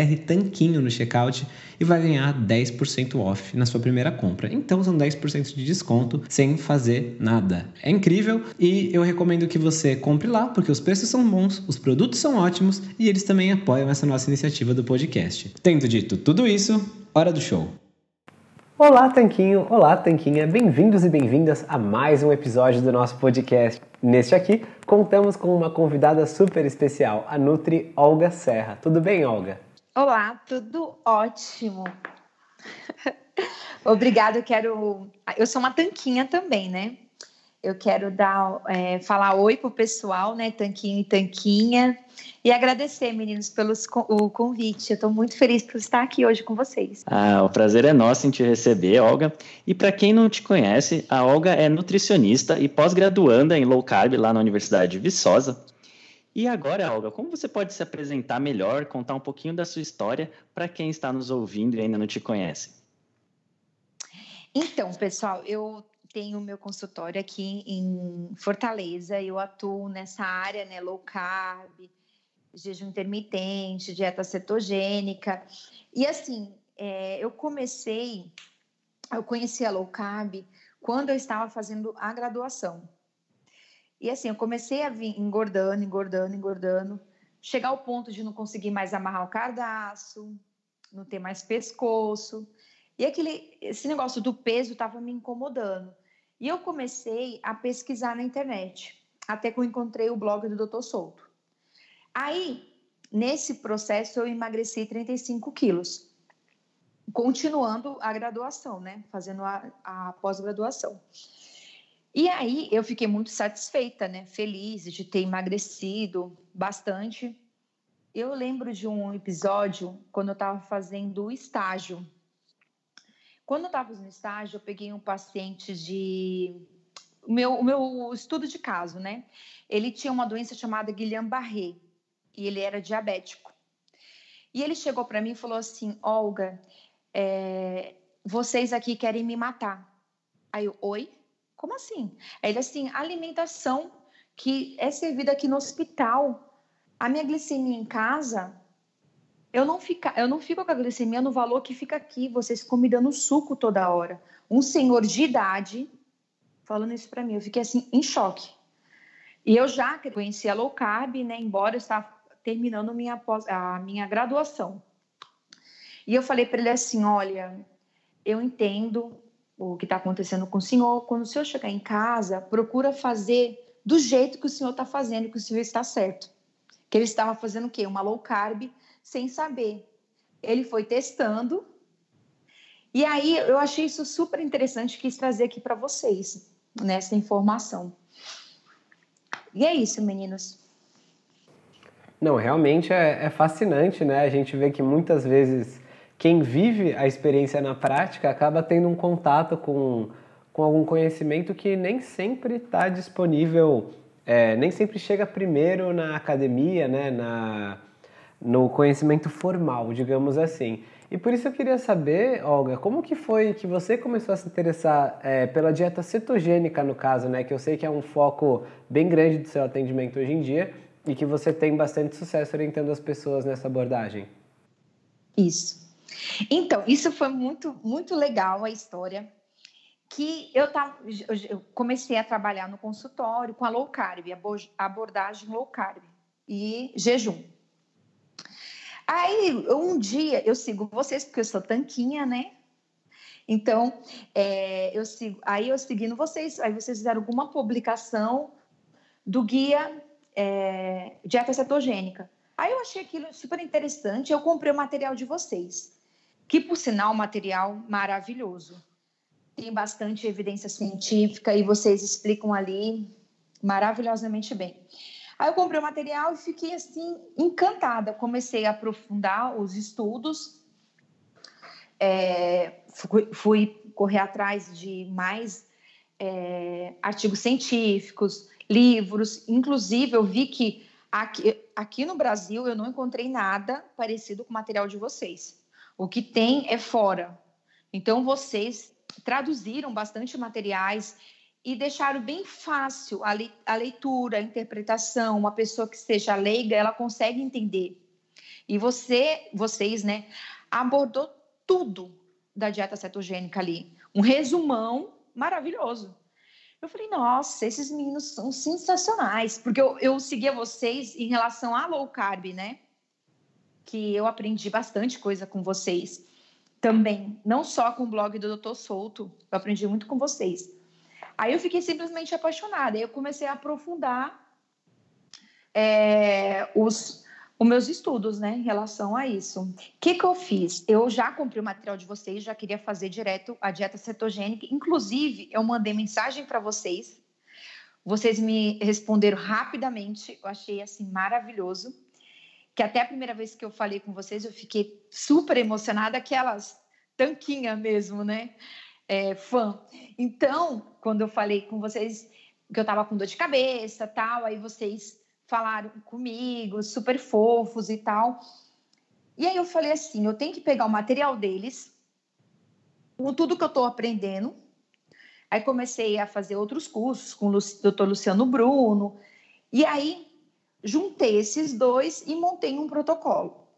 BR Tanquinho no checkout e vai ganhar 10% off na sua primeira compra. Então são 10% de desconto sem fazer nada. É incrível e eu recomendo que você compre lá porque os preços são bons, os produtos são ótimos e eles também apoiam essa nossa iniciativa do podcast. Tendo dito tudo isso, hora do show. Olá, Tanquinho! Olá, Tanquinha! Bem-vindos e bem-vindas a mais um episódio do nosso podcast. Neste aqui, contamos com uma convidada super especial, a Nutri Olga Serra. Tudo bem, Olga? Olá, tudo ótimo. Obrigada, eu quero. Eu sou uma tanquinha também, né? Eu quero dar, é, falar oi pro pessoal, né? Tanquinho e tanquinha. E agradecer, meninos, pelo o convite. Eu estou muito feliz por estar aqui hoje com vocês. Ah, o prazer é nosso em te receber, Olga. E para quem não te conhece, a Olga é nutricionista e pós-graduanda em low carb lá na Universidade de Viçosa. E agora, Olga, como você pode se apresentar melhor, contar um pouquinho da sua história para quem está nos ouvindo e ainda não te conhece? Então, pessoal, eu tenho meu consultório aqui em Fortaleza, eu atuo nessa área, né, low carb, jejum intermitente, dieta cetogênica. E assim, é, eu comecei, eu conheci a low carb quando eu estava fazendo a graduação. E assim, eu comecei a vir engordando, engordando, engordando, chegar ao ponto de não conseguir mais amarrar o cardaço, não ter mais pescoço. E aquele, esse negócio do peso estava me incomodando. E eu comecei a pesquisar na internet, até que eu encontrei o blog do Dr. Souto. Aí, nesse processo, eu emagreci 35 quilos, continuando a graduação, né? Fazendo a, a pós-graduação. E aí eu fiquei muito satisfeita, né? Feliz de ter emagrecido bastante. Eu lembro de um episódio quando eu estava fazendo o estágio. Quando eu estava no estágio, eu peguei um paciente de o meu, o meu estudo de caso, né? Ele tinha uma doença chamada Guillain-Barré e ele era diabético. E ele chegou para mim e falou assim: Olga, é, vocês aqui querem me matar. Aí eu, oi? Como assim? Ele assim, alimentação que é servida aqui no hospital. A minha glicemia em casa, eu não, fica, eu não fico com a glicemia no valor que fica aqui. Vocês ficam me dando suco toda hora. Um senhor de idade falando isso para mim. Eu fiquei assim, em choque. E eu já conhecia low carb, né? Embora eu estava terminando minha pós, a minha graduação. E eu falei para ele assim: olha, eu entendo, o que está acontecendo com o senhor. Quando o senhor chegar em casa, procura fazer do jeito que o senhor está fazendo, que o senhor está certo. Que ele estava fazendo o quê? Uma low carb sem saber. Ele foi testando. E aí eu achei isso super interessante, quis trazer aqui para vocês nessa informação. E é isso, meninos. Não, realmente é, é fascinante, né? A gente vê que muitas vezes quem vive a experiência na prática acaba tendo um contato com, com algum conhecimento que nem sempre está disponível, é, nem sempre chega primeiro na academia, né? Na, no conhecimento formal, digamos assim. E por isso eu queria saber, Olga, como que foi que você começou a se interessar é, pela dieta cetogênica, no caso, né? Que eu sei que é um foco bem grande do seu atendimento hoje em dia e que você tem bastante sucesso orientando as pessoas nessa abordagem. Isso. Então, isso foi muito, muito legal a história. Que eu, tava, eu comecei a trabalhar no consultório com a low carb, a abordagem low carb e jejum. Aí, um dia, eu sigo vocês, porque eu sou tanquinha, né? Então, é, eu sigo, aí eu seguindo vocês, aí vocês fizeram alguma publicação do guia é, dieta cetogênica. Aí eu achei aquilo super interessante, eu comprei o material de vocês, que por sinal, material maravilhoso. Tem bastante evidência científica e vocês explicam ali maravilhosamente bem. Aí eu comprei o material e fiquei assim encantada. Comecei a aprofundar os estudos, é, fui, fui, correr atrás de mais é, artigos científicos, livros. Inclusive, eu vi que aqui, aqui no Brasil eu não encontrei nada parecido com o material de vocês. O que tem é fora. Então, vocês traduziram bastante materiais e deixaram bem fácil a, le a leitura, a interpretação. Uma pessoa que seja leiga, ela consegue entender. E você, vocês, né, abordou tudo da dieta cetogênica ali. Um resumão maravilhoso. Eu falei, nossa, esses meninos são sensacionais, porque eu, eu seguia vocês em relação a low carb, né? Que eu aprendi bastante coisa com vocês também, não só com o blog do Doutor Souto, eu aprendi muito com vocês. Aí eu fiquei simplesmente apaixonada. Aí eu comecei a aprofundar é, os, os meus estudos, né, em relação a isso. O que, que eu fiz? Eu já comprei o material de vocês, já queria fazer direto a dieta cetogênica. Inclusive, eu mandei mensagem para vocês. Vocês me responderam rapidamente. Eu achei assim maravilhoso. Que até a primeira vez que eu falei com vocês, eu fiquei super emocionada, aquelas tanquinha mesmo, né? é, fã. Então, quando eu falei com vocês que eu estava com dor de cabeça, tal, aí vocês falaram comigo, super fofos e tal. E aí eu falei assim, eu tenho que pegar o material deles, com tudo que eu estou aprendendo. Aí comecei a fazer outros cursos com o doutor Luciano Bruno. E aí juntei esses dois e montei um protocolo.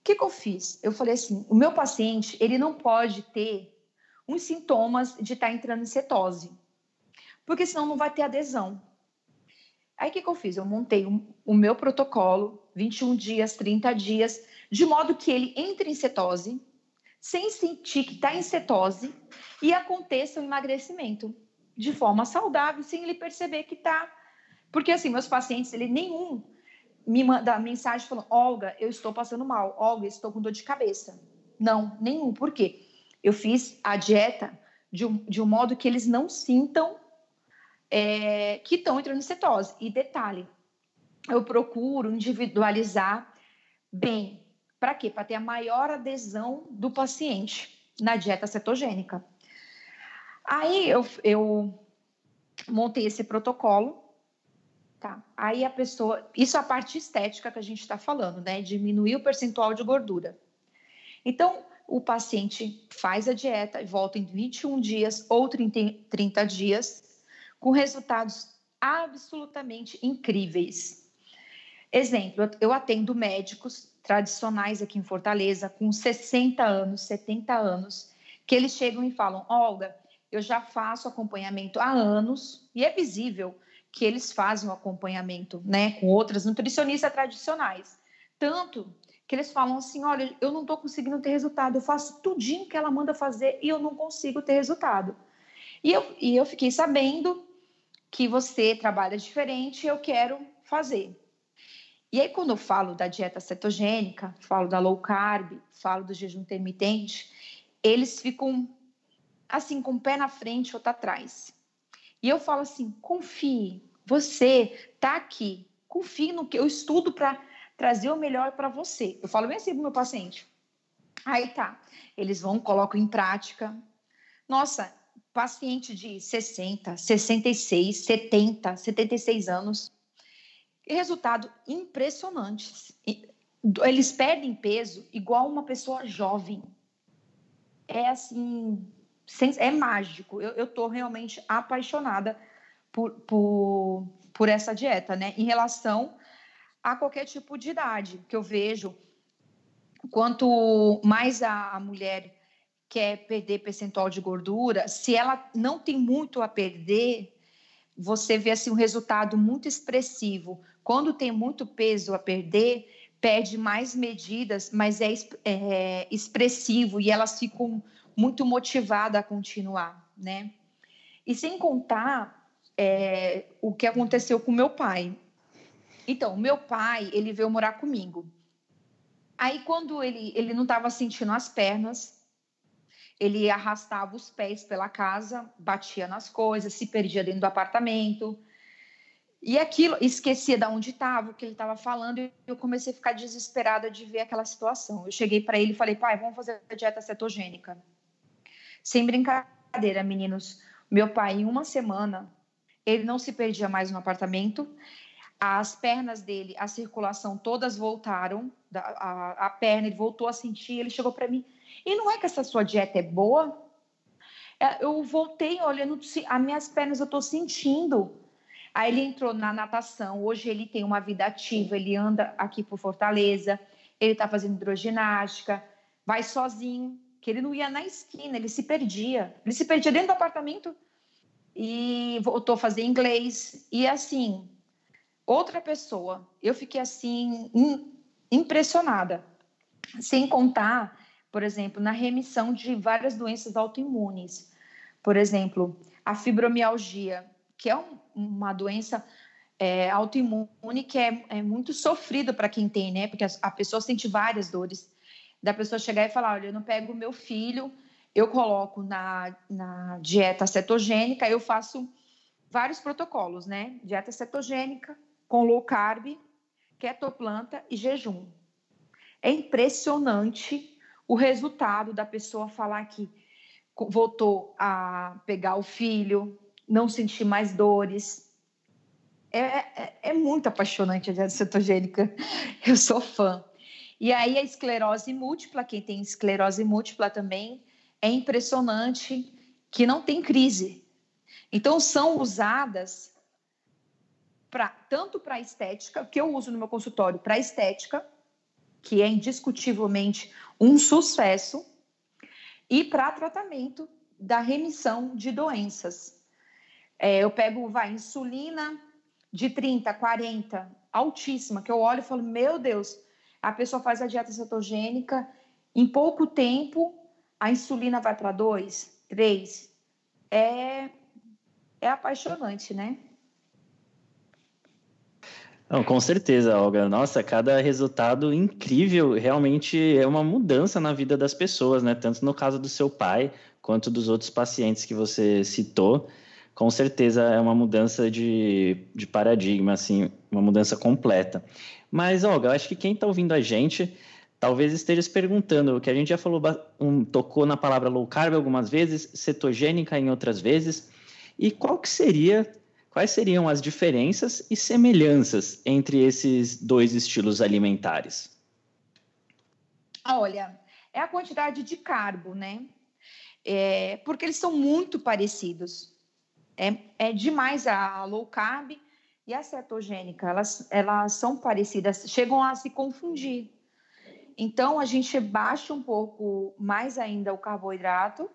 O que, que eu fiz? Eu falei assim, o meu paciente, ele não pode ter uns sintomas de estar tá entrando em cetose, porque senão não vai ter adesão. Aí o que, que eu fiz? Eu montei um, o meu protocolo, 21 dias, 30 dias, de modo que ele entre em cetose, sem sentir que está em cetose, e aconteça o emagrecimento de forma saudável, sem ele perceber que está. Porque assim, meus pacientes, ele nenhum me manda mensagem falando: Olga, eu estou passando mal, Olga, estou com dor de cabeça. Não, nenhum. Por quê? Eu fiz a dieta de um, de um modo que eles não sintam é, que estão entrando em cetose. E detalhe, eu procuro individualizar bem. Para quê? Para ter a maior adesão do paciente na dieta cetogênica. Aí eu, eu montei esse protocolo, tá? Aí a pessoa, isso é a parte estética que a gente está falando, né? Diminuir o percentual de gordura. Então, o paciente faz a dieta e volta em 21 dias ou 30, 30 dias, com resultados absolutamente incríveis. Exemplo, eu atendo médicos tradicionais aqui em Fortaleza, com 60 anos, 70 anos, que eles chegam e falam: Olga, eu já faço acompanhamento há anos e é visível que eles fazem o acompanhamento né, com outras nutricionistas tradicionais. Tanto que eles falam assim: olha, eu não estou conseguindo ter resultado, eu faço tudinho que ela manda fazer e eu não consigo ter resultado. E eu, e eu fiquei sabendo que você trabalha diferente eu quero fazer. E aí, quando eu falo da dieta cetogênica, falo da low carb, falo do jejum intermitente, eles ficam assim, com o pé na frente, outro atrás. E eu falo assim: confie, você está aqui, confie no que eu estudo para trazer o melhor para você. Eu falo bem assim pro meu paciente. Aí tá, eles vão, colocam em prática. Nossa, paciente de 60, 66, 70, 76 anos. Resultado impressionante. Eles perdem peso igual uma pessoa jovem. É assim, é mágico. Eu estou realmente apaixonada por, por, por essa dieta, né? Em relação a qualquer tipo de idade, que eu vejo quanto mais a, a mulher quer perder percentual de gordura, se ela não tem muito a perder, você vê assim um resultado muito expressivo. Quando tem muito peso a perder, pede mais medidas, mas é, é expressivo e elas ficam muito motivadas a continuar, né? E sem contar é, o que aconteceu com meu pai. Então, meu pai, ele veio morar comigo. Aí, quando ele, ele não estava sentindo as pernas, ele arrastava os pés pela casa, batia nas coisas, se perdia dentro do apartamento. E aquilo, esquecia de onde estava, o que ele estava falando, e eu comecei a ficar desesperada de ver aquela situação. Eu cheguei para ele e falei, pai, vamos fazer a dieta cetogênica. Sem brincadeira, meninos. Meu pai, em uma semana, ele não se perdia mais no apartamento, as pernas dele, a circulação todas voltaram, a, a perna ele voltou a sentir, ele chegou para mim, e não é que essa sua dieta é boa? É, eu voltei olhando, as minhas pernas eu estou sentindo. Aí ele entrou na natação, hoje ele tem uma vida ativa, ele anda aqui por Fortaleza, ele está fazendo hidroginástica, vai sozinho, que ele não ia na esquina, ele se perdia. Ele se perdia dentro do apartamento e voltou a fazer inglês. E assim, outra pessoa. Eu fiquei assim impressionada. Sem contar, por exemplo, na remissão de várias doenças autoimunes. Por exemplo, a fibromialgia, que é um, uma doença é, autoimune que é, é muito sofrida para quem tem, né? Porque a, a, pessoa sente várias dores. Da pessoa chegar e falar: olha, eu não pego o meu filho, eu coloco na, na dieta cetogênica, eu faço vários protocolos, né? Dieta cetogênica, com low carb, ketoplanta e jejum. É impressionante o resultado da pessoa falar que voltou a pegar o filho, não sentir mais dores. É, é, é muito apaixonante a dieta cetogênica. Eu sou fã. E aí a esclerose múltipla, quem tem esclerose múltipla também, é impressionante que não tem crise. Então são usadas pra, tanto para estética, que eu uso no meu consultório para estética, que é indiscutivelmente um sucesso, e para tratamento da remissão de doenças. É, eu pego, vai, insulina de 30, 40, altíssima, que eu olho e falo, meu Deus, a pessoa faz a dieta cetogênica, em pouco tempo a insulina vai para 2, 3. É, é apaixonante, né? Não, com certeza, Olga. Nossa, cada resultado incrível realmente é uma mudança na vida das pessoas, né? Tanto no caso do seu pai quanto dos outros pacientes que você citou. Com certeza é uma mudança de, de paradigma, assim, uma mudança completa. Mas, Olga, eu acho que quem está ouvindo a gente talvez esteja se perguntando, que a gente já falou, um, tocou na palavra low carb algumas vezes, cetogênica em outras vezes, e qual que seria quais seriam as diferenças e semelhanças entre esses dois estilos alimentares? Olha, é a quantidade de carbo, né? É, porque eles são muito parecidos. É, é demais a low carb e a cetogênica, elas, elas são parecidas, chegam a se confundir. Então, a gente baixa um pouco mais ainda o carboidrato,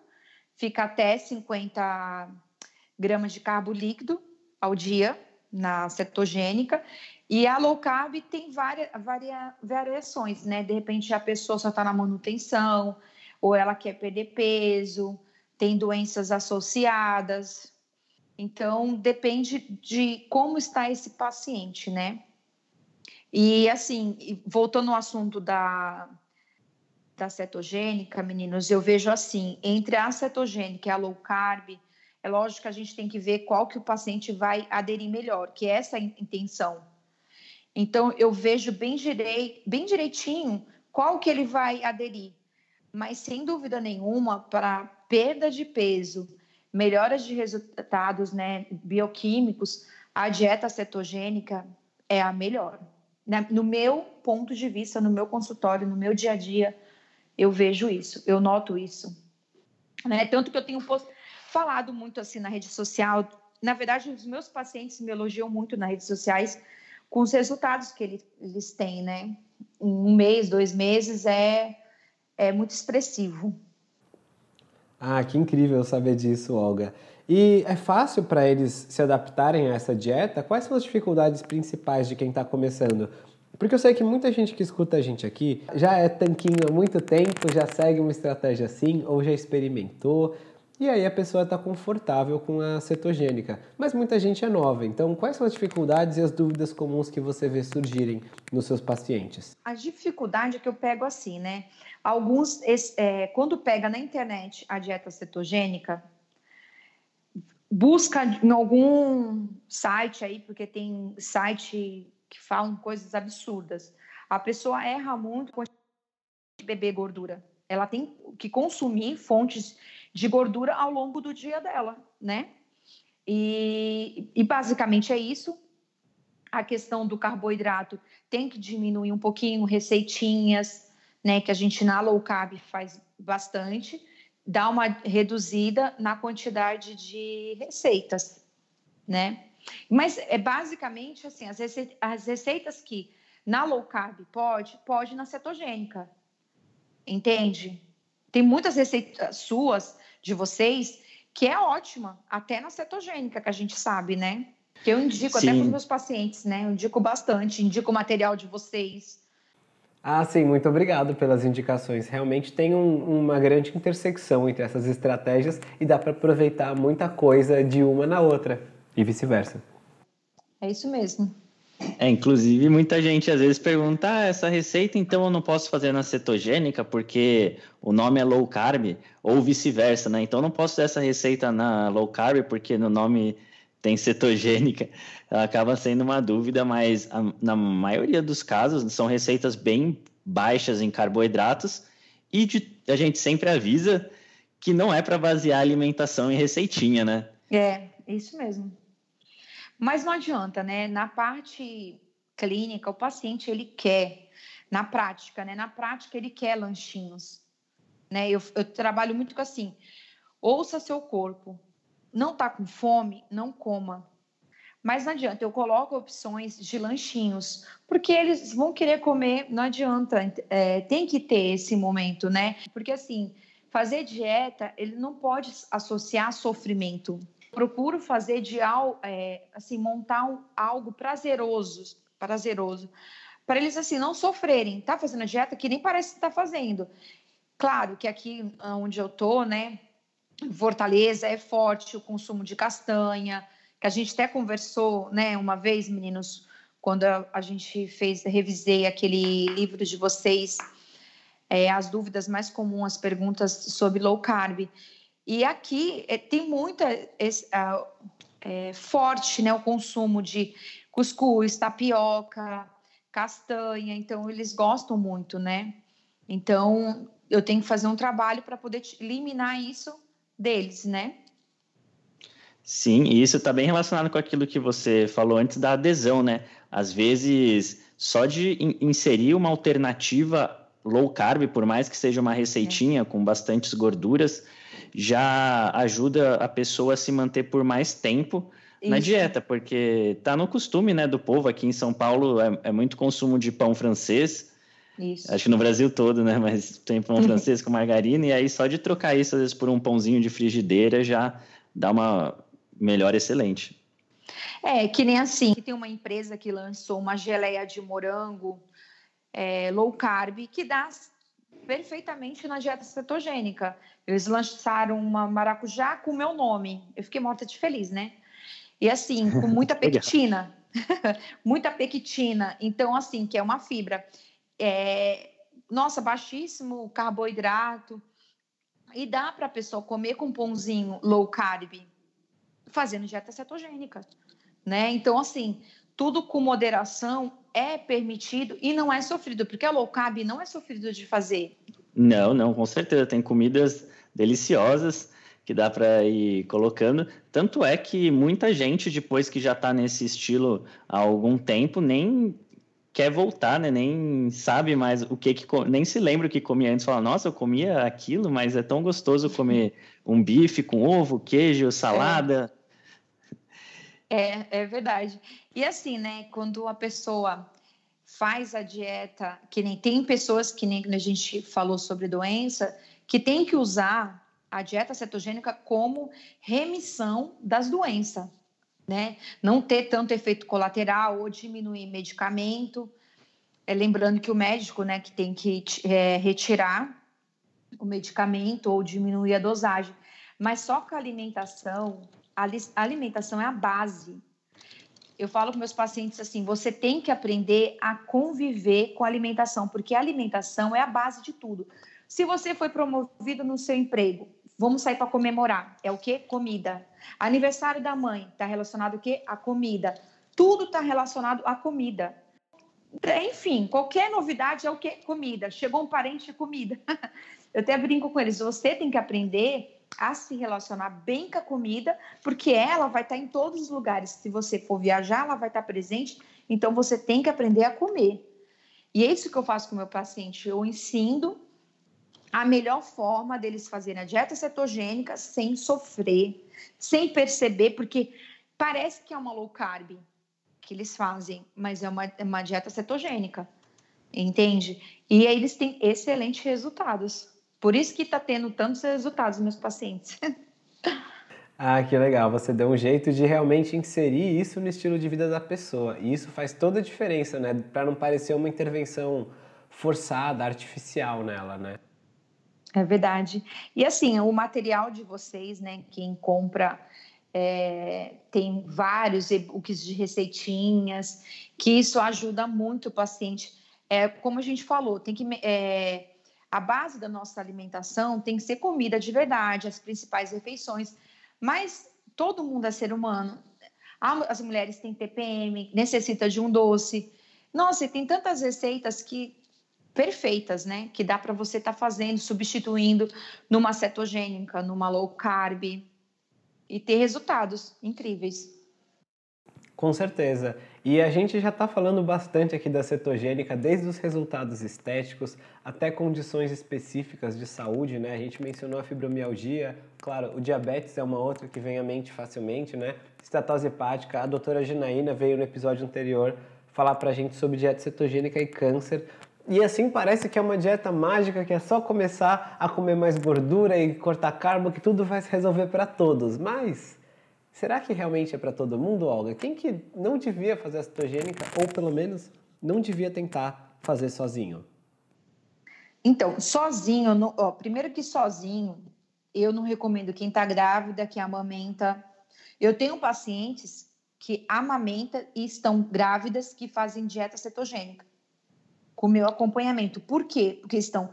fica até 50 gramas de carbo líquido, ao dia na cetogênica e a low carb tem várias varia, variações, né? De repente a pessoa só está na manutenção ou ela quer perder peso, tem doenças associadas. Então depende de como está esse paciente, né? E assim, voltando ao assunto da, da cetogênica, meninos, eu vejo assim, entre a cetogênica e a low carb, é lógico que a gente tem que ver qual que o paciente vai aderir melhor, que é essa a intenção. Então, eu vejo bem, direi, bem direitinho qual que ele vai aderir. Mas, sem dúvida nenhuma, para perda de peso, melhoras de resultados né, bioquímicos, a dieta cetogênica é a melhor. No meu ponto de vista, no meu consultório, no meu dia a dia, eu vejo isso, eu noto isso. Né? Tanto que eu tenho post... falado muito assim na rede social. Na verdade, os meus pacientes me elogiam muito nas redes sociais com os resultados que eles têm, né? Um mês, dois meses é, é muito expressivo. Ah, que incrível saber disso, Olga. E é fácil para eles se adaptarem a essa dieta? Quais são as dificuldades principais de quem está começando? Porque eu sei que muita gente que escuta a gente aqui já é tanquinho há muito tempo, já segue uma estratégia assim, ou já experimentou, e aí a pessoa está confortável com a cetogênica. Mas muita gente é nova, então quais são as dificuldades e as dúvidas comuns que você vê surgirem nos seus pacientes? A dificuldade é que eu pego assim, né? Alguns, é, quando pega na internet a dieta cetogênica, busca em algum site aí, porque tem site que falam coisas absurdas. A pessoa erra muito com beber gordura. Ela tem que consumir fontes de gordura ao longo do dia dela, né? E, e basicamente é isso. A questão do carboidrato tem que diminuir um pouquinho, receitinhas, né? Que a gente na low carb faz bastante, dá uma reduzida na quantidade de receitas, né? Mas é basicamente assim, as, receitas, as receitas que na low carb pode, pode na cetogênica. Entende? Tem muitas receitas suas de vocês, que é ótima, até na cetogênica, que a gente sabe, né? Que eu indico sim. até para os meus pacientes, né? Eu indico bastante, indico o material de vocês. Ah, sim, muito obrigado pelas indicações. Realmente tem um, uma grande intersecção entre essas estratégias e dá para aproveitar muita coisa de uma na outra e vice-versa. É isso mesmo. É, inclusive, muita gente às vezes pergunta: ah, essa receita então eu não posso fazer na cetogênica porque o nome é low carb, ou vice-versa, né? Então eu não posso fazer essa receita na low carb porque no nome tem cetogênica. Ela acaba sendo uma dúvida, mas a, na maioria dos casos são receitas bem baixas em carboidratos e de, a gente sempre avisa que não é para basear a alimentação em receitinha, né? É, isso mesmo. Mas não adianta, né? Na parte clínica, o paciente ele quer, na prática, né? Na prática ele quer lanchinhos, né? Eu, eu trabalho muito com assim, ouça seu corpo, não tá com fome, não coma. Mas não adianta, eu coloco opções de lanchinhos, porque eles vão querer comer, não adianta, é, tem que ter esse momento, né? Porque assim, fazer dieta, ele não pode associar sofrimento procuro fazer de é, assim montar algo prazeroso, prazeroso, para eles assim não sofrerem. Tá fazendo dieta que nem parece que está fazendo. Claro que aqui onde eu tô, né, Fortaleza é forte o consumo de castanha, que a gente até conversou, né, uma vez, meninos, quando a, gente fez, revisei aquele livro de vocês, é, as dúvidas mais comuns, as perguntas sobre low carb. E aqui é, tem muita é, forte né, o consumo de cuscuz, tapioca, castanha, então eles gostam muito, né? Então eu tenho que fazer um trabalho para poder eliminar isso deles, né? Sim, e isso está bem relacionado com aquilo que você falou antes da adesão, né? Às vezes, só de inserir uma alternativa low carb, por mais que seja uma receitinha é. com bastantes gorduras, já ajuda a pessoa a se manter por mais tempo Isso. na dieta, porque tá no costume, né, do povo aqui em São Paulo é, é muito consumo de pão francês. Isso. Acho que no Brasil todo, né? Mas tem pão francês com margarina, e aí só de trocar isso, às vezes, por um pãozinho de frigideira já dá uma melhor excelente. É, que nem assim, tem uma empresa que lançou uma geleia de morango é, low carb que dá perfeitamente na dieta cetogênica. Eles lançaram uma maracujá com o meu nome. Eu fiquei morta de feliz, né? E assim, com muita pectina. muita pectina. Então, assim, que é uma fibra. É, nossa, baixíssimo carboidrato. E dá para a pessoa comer com pãozinho low carb, fazendo dieta cetogênica, né? Então, assim, tudo com moderação é permitido e não é sofrido, porque a low carb não é sofrido de fazer. Não, não, com certeza. Tem comidas deliciosas que dá para ir colocando. Tanto é que muita gente, depois que já está nesse estilo há algum tempo, nem quer voltar, né? Nem sabe mais o que, que nem se lembra o que comia antes. Fala, nossa, eu comia aquilo, mas é tão gostoso comer um bife com ovo, queijo, salada. É, é verdade. E assim, né? Quando a pessoa faz a dieta, que nem tem pessoas que nem a gente falou sobre doença, que tem que usar a dieta cetogênica como remissão das doenças, né? Não ter tanto efeito colateral ou diminuir medicamento. É, lembrando que o médico, né, que tem que é, retirar o medicamento ou diminuir a dosagem. Mas só com a alimentação, a alimentação é a base. Eu falo com meus pacientes assim: você tem que aprender a conviver com a alimentação, porque a alimentação é a base de tudo. Se você foi promovido no seu emprego, vamos sair para comemorar. É o que? Comida. Aniversário da mãe está relacionado o quê? A comida. Tudo está relacionado à comida. Enfim, qualquer novidade é o que? Comida. Chegou um parente, é comida. Eu até brinco com eles. Você tem que aprender a se relacionar bem com a comida, porque ela vai estar em todos os lugares. Se você for viajar, ela vai estar presente. Então você tem que aprender a comer. E é isso que eu faço com o meu paciente. Eu ensino a melhor forma deles fazerem a dieta cetogênica sem sofrer, sem perceber, porque parece que é uma low carb que eles fazem, mas é uma, é uma dieta cetogênica, entende? E aí eles têm excelentes resultados. Por isso que está tendo tantos resultados meus pacientes. Ah, que legal. Você deu um jeito de realmente inserir isso no estilo de vida da pessoa. E isso faz toda a diferença, né? Para não parecer uma intervenção forçada, artificial nela, né? É verdade. E assim, o material de vocês, né? Quem compra é, tem vários e-books de receitinhas, que isso ajuda muito o paciente. É, como a gente falou, tem que é, a base da nossa alimentação tem que ser comida de verdade, as principais refeições. Mas todo mundo é ser humano. As mulheres têm TPM, necessita de um doce. Nossa, e tem tantas receitas que perfeitas, né? Que dá para você estar tá fazendo, substituindo numa cetogênica, numa low carb e ter resultados incríveis. Com certeza. E a gente já está falando bastante aqui da cetogênica, desde os resultados estéticos até condições específicas de saúde, né? A gente mencionou a fibromialgia, claro, o diabetes é uma outra que vem à mente facilmente, né? Estatose hepática, a doutora Ginaína veio no episódio anterior falar para a gente sobre dieta cetogênica e câncer. E assim parece que é uma dieta mágica que é só começar a comer mais gordura e cortar carbo que tudo vai se resolver para todos. Mas será que realmente é para todo mundo, Olga? Quem que não devia fazer a cetogênica ou pelo menos não devia tentar fazer sozinho? Então, sozinho, não, ó, primeiro que sozinho, eu não recomendo quem está grávida, que amamenta. Eu tenho pacientes que amamenta e estão grávidas que fazem dieta cetogênica com o meu acompanhamento. Por quê? Porque estão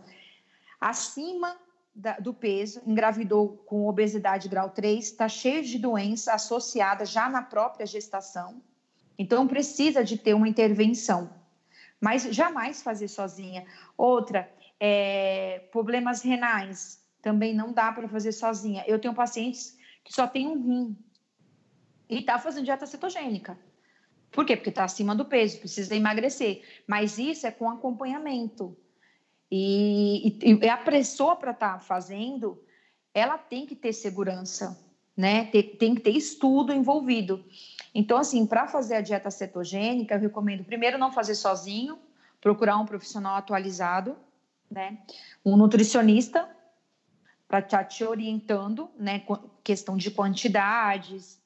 acima da, do peso, engravidou com obesidade grau 3, está cheio de doença associada já na própria gestação. Então, precisa de ter uma intervenção, mas jamais fazer sozinha. Outra, é, problemas renais, também não dá para fazer sozinha. Eu tenho pacientes que só tem um rim e está fazendo dieta cetogênica. Por quê? Porque está acima do peso, precisa emagrecer. Mas isso é com acompanhamento. E, e, e a pessoa para estar tá fazendo, ela tem que ter segurança, né? Tem, tem que ter estudo envolvido. Então, assim, para fazer a dieta cetogênica, eu recomendo primeiro não fazer sozinho, procurar um profissional atualizado, né? Um nutricionista para estar tá te orientando, né? Questão de quantidades,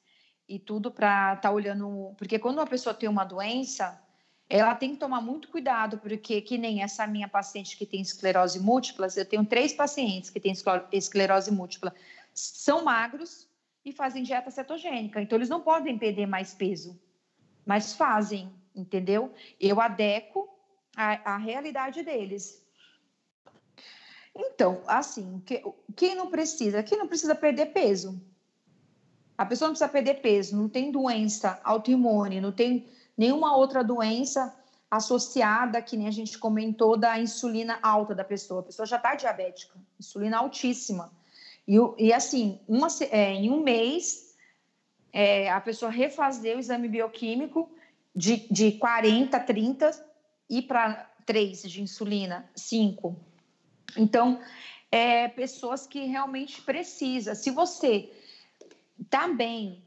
e tudo para estar tá olhando. Porque quando uma pessoa tem uma doença, ela tem que tomar muito cuidado, porque que nem essa minha paciente que tem esclerose múltipla, eu tenho três pacientes que têm esclerose múltipla, são magros e fazem dieta cetogênica, então eles não podem perder mais peso, mas fazem, entendeu? Eu adequo a, a realidade deles. Então, assim, que, quem não precisa? Quem não precisa perder peso? A pessoa não precisa perder peso, não tem doença autoimune, não tem nenhuma outra doença associada, que nem a gente comentou, da insulina alta da pessoa. A pessoa já está diabética, insulina altíssima. E, e assim, uma, é, em um mês, é, a pessoa refazer o exame bioquímico de, de 40, 30 e para 3 de insulina, 5. Então, é, pessoas que realmente precisa. Se você está bem,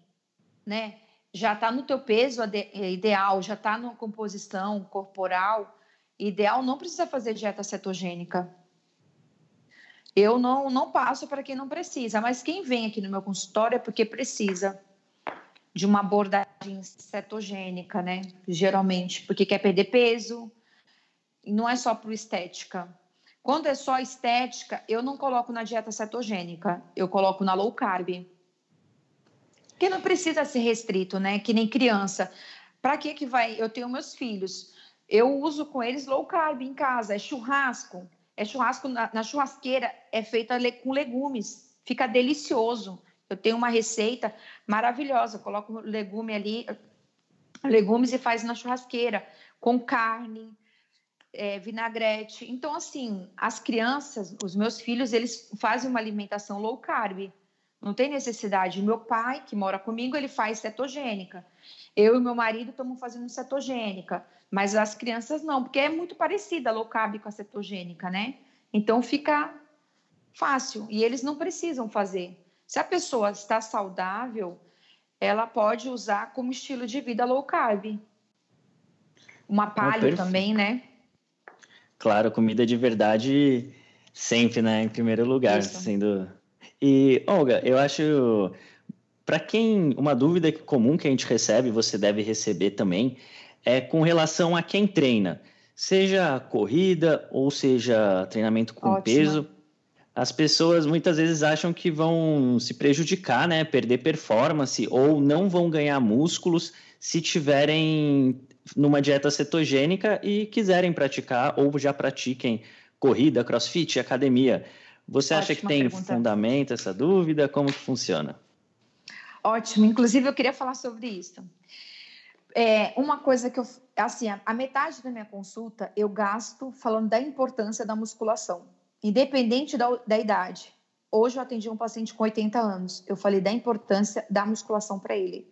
né, já está no teu peso ideal, já está numa composição corporal ideal, não precisa fazer dieta cetogênica. Eu não, não passo para quem não precisa, mas quem vem aqui no meu consultório é porque precisa de uma abordagem cetogênica, né? Geralmente, porque quer perder peso, não é só por estética. Quando é só estética, eu não coloco na dieta cetogênica, eu coloco na low carb. Porque não precisa ser restrito, né? Que nem criança. Para que que vai? Eu tenho meus filhos. Eu uso com eles low carb em casa, é churrasco. É churrasco na, na churrasqueira, é feita com legumes. Fica delicioso. Eu tenho uma receita maravilhosa, eu coloco legume ali, legumes e faz na churrasqueira, com carne, é, vinagrete. Então, assim, as crianças, os meus filhos, eles fazem uma alimentação low carb. Não tem necessidade. Meu pai, que mora comigo, ele faz cetogênica. Eu e meu marido estamos fazendo cetogênica, mas as crianças não, porque é muito parecida a low carb com a cetogênica, né? Então fica fácil e eles não precisam fazer. Se a pessoa está saudável, ela pode usar como estilo de vida low carb. Uma palha também, né? Claro, comida de verdade sempre, né? Em primeiro lugar, Isso. sendo e, Olga, eu acho. Para quem. Uma dúvida comum que a gente recebe, você deve receber também, é com relação a quem treina. Seja corrida ou seja treinamento com Ótimo. peso. As pessoas muitas vezes acham que vão se prejudicar, né? Perder performance ou não vão ganhar músculos se tiverem numa dieta cetogênica e quiserem praticar ou já pratiquem corrida, crossfit, academia. Você Ótima acha que tem pergunta. fundamento essa dúvida? Como que funciona? Ótimo. Inclusive, eu queria falar sobre isso. É, uma coisa que eu, assim, a metade da minha consulta eu gasto falando da importância da musculação, independente da, da idade. Hoje eu atendi um paciente com 80 anos. Eu falei da importância da musculação para ele.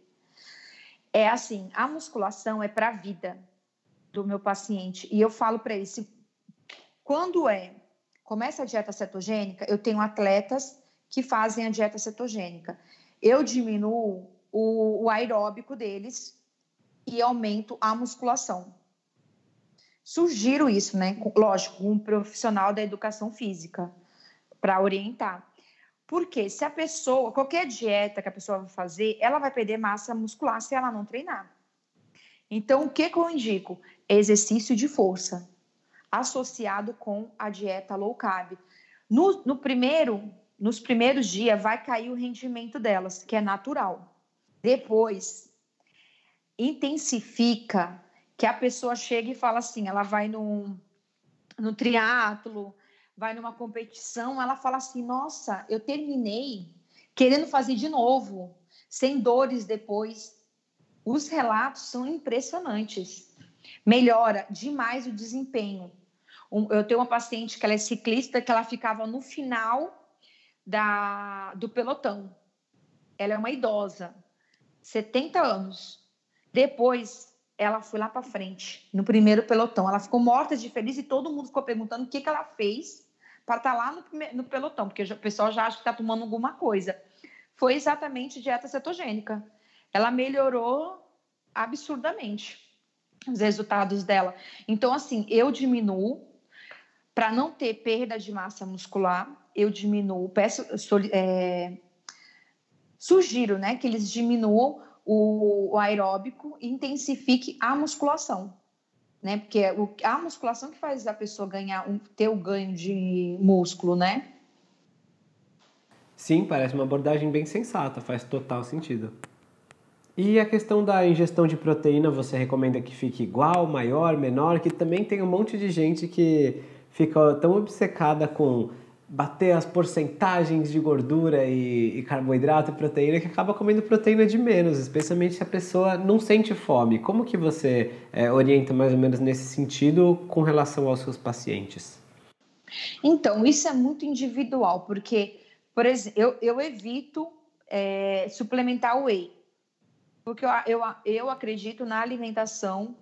É assim, a musculação é para a vida do meu paciente. E eu falo para ele, se, quando é começa a dieta cetogênica, eu tenho atletas que fazem a dieta cetogênica. Eu diminuo o, o aeróbico deles e aumento a musculação. Sugiro isso, né? Lógico, um profissional da educação física para orientar. Porque se a pessoa, qualquer dieta que a pessoa vai fazer, ela vai perder massa muscular se ela não treinar. Então, o que, que eu indico? Exercício de força associado com a dieta low carb. No, no primeiro, nos primeiros dias vai cair o rendimento delas, que é natural. Depois intensifica que a pessoa chega e fala assim, ela vai no, triatlo, vai numa competição, ela fala assim, nossa, eu terminei querendo fazer de novo, sem dores depois. Os relatos são impressionantes. Melhora demais o desempenho. Um, eu tenho uma paciente que ela é ciclista, que ela ficava no final da, do pelotão. Ela é uma idosa, 70 anos. Depois, ela foi lá para frente, no primeiro pelotão. Ela ficou morta de feliz e todo mundo ficou perguntando o que, que ela fez para estar tá lá no, no, pelotão, porque o pessoal já acha que está tomando alguma coisa. Foi exatamente dieta cetogênica. Ela melhorou absurdamente os resultados dela. Então, assim, eu diminuo para não ter perda de massa muscular, eu diminuo, peço, é, sugiro né, que eles diminuam o, o aeróbico e intensifique a musculação. Né? Porque é o, a musculação que faz a pessoa ganhar, um, ter o ganho de músculo, né? Sim, parece uma abordagem bem sensata, faz total sentido. E a questão da ingestão de proteína, você recomenda que fique igual, maior, menor? Que também tem um monte de gente que fica tão obcecada com bater as porcentagens de gordura e, e, carboidrato e proteína que acaba comendo proteína de menos, especialmente se a pessoa não sente fome. Como que você é, orienta mais ou menos nesse sentido com relação aos seus pacientes? Então, isso é muito individual, porque, por exemplo, eu, eu evito é, suplementar whey, porque eu, eu, eu acredito na alimentação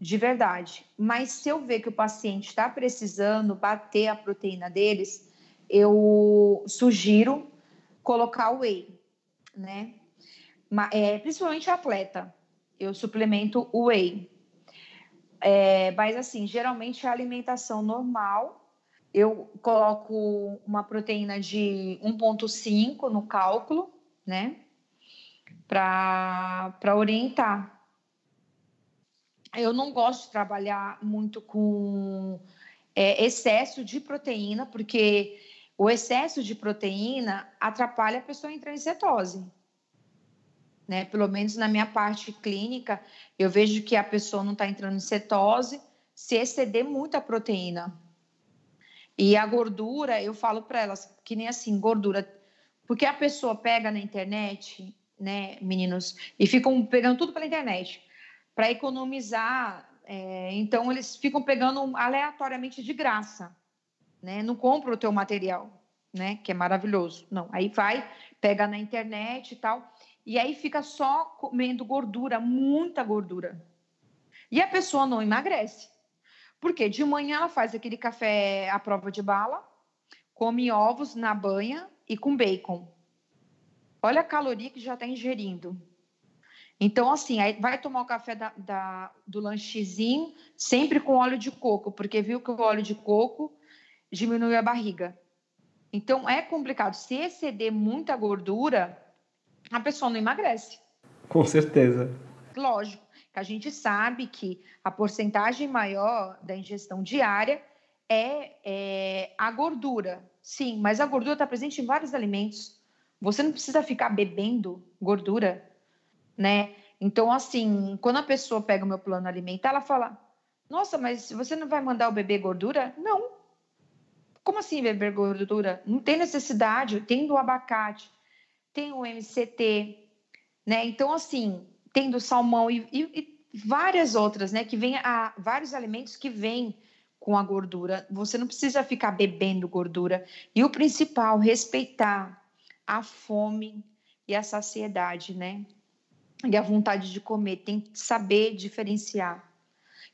de verdade. Mas se eu ver que o paciente está precisando bater a proteína deles, eu sugiro colocar o whey, né? É, principalmente atleta, eu suplemento o whey. É, mas assim, geralmente a alimentação normal, eu coloco uma proteína de 1,5 no cálculo, né? Para orientar. Eu não gosto de trabalhar muito com é, excesso de proteína, porque o excesso de proteína atrapalha a pessoa entrar em cetose. Né? Pelo menos na minha parte clínica, eu vejo que a pessoa não está entrando em cetose se exceder muita proteína. E a gordura, eu falo para elas que nem assim, gordura, porque a pessoa pega na internet, né, meninos, e ficam pegando tudo pela internet para economizar. É, então, eles ficam pegando aleatoriamente de graça né? Não compra o teu material, né? Que é maravilhoso. Não, aí vai, pega na internet e tal, e aí fica só comendo gordura, muita gordura. E a pessoa não emagrece. Porque de manhã ela faz aquele café à prova de bala, come ovos na banha e com bacon. Olha a caloria que já está ingerindo. Então, assim, aí vai tomar o café da, da, do lanchezinho sempre com óleo de coco, porque viu que o óleo de coco diminui a barriga. Então é complicado. Se exceder muita gordura, a pessoa não emagrece. Com certeza. Lógico, que a gente sabe que a porcentagem maior da ingestão diária é, é a gordura. Sim, mas a gordura está presente em vários alimentos. Você não precisa ficar bebendo gordura, né? Então, assim, quando a pessoa pega o meu plano alimentar, ela fala: Nossa, mas você não vai mandar o bebê gordura? Não, como assim beber gordura? Não tem necessidade, tem do abacate, tem o MCT, né? Então, assim, tem do salmão e, e, e várias outras, né? Que vem a vários alimentos que vêm com a gordura. Você não precisa ficar bebendo gordura. E o principal, respeitar a fome e a saciedade, né? E a vontade de comer. Tem que saber diferenciar.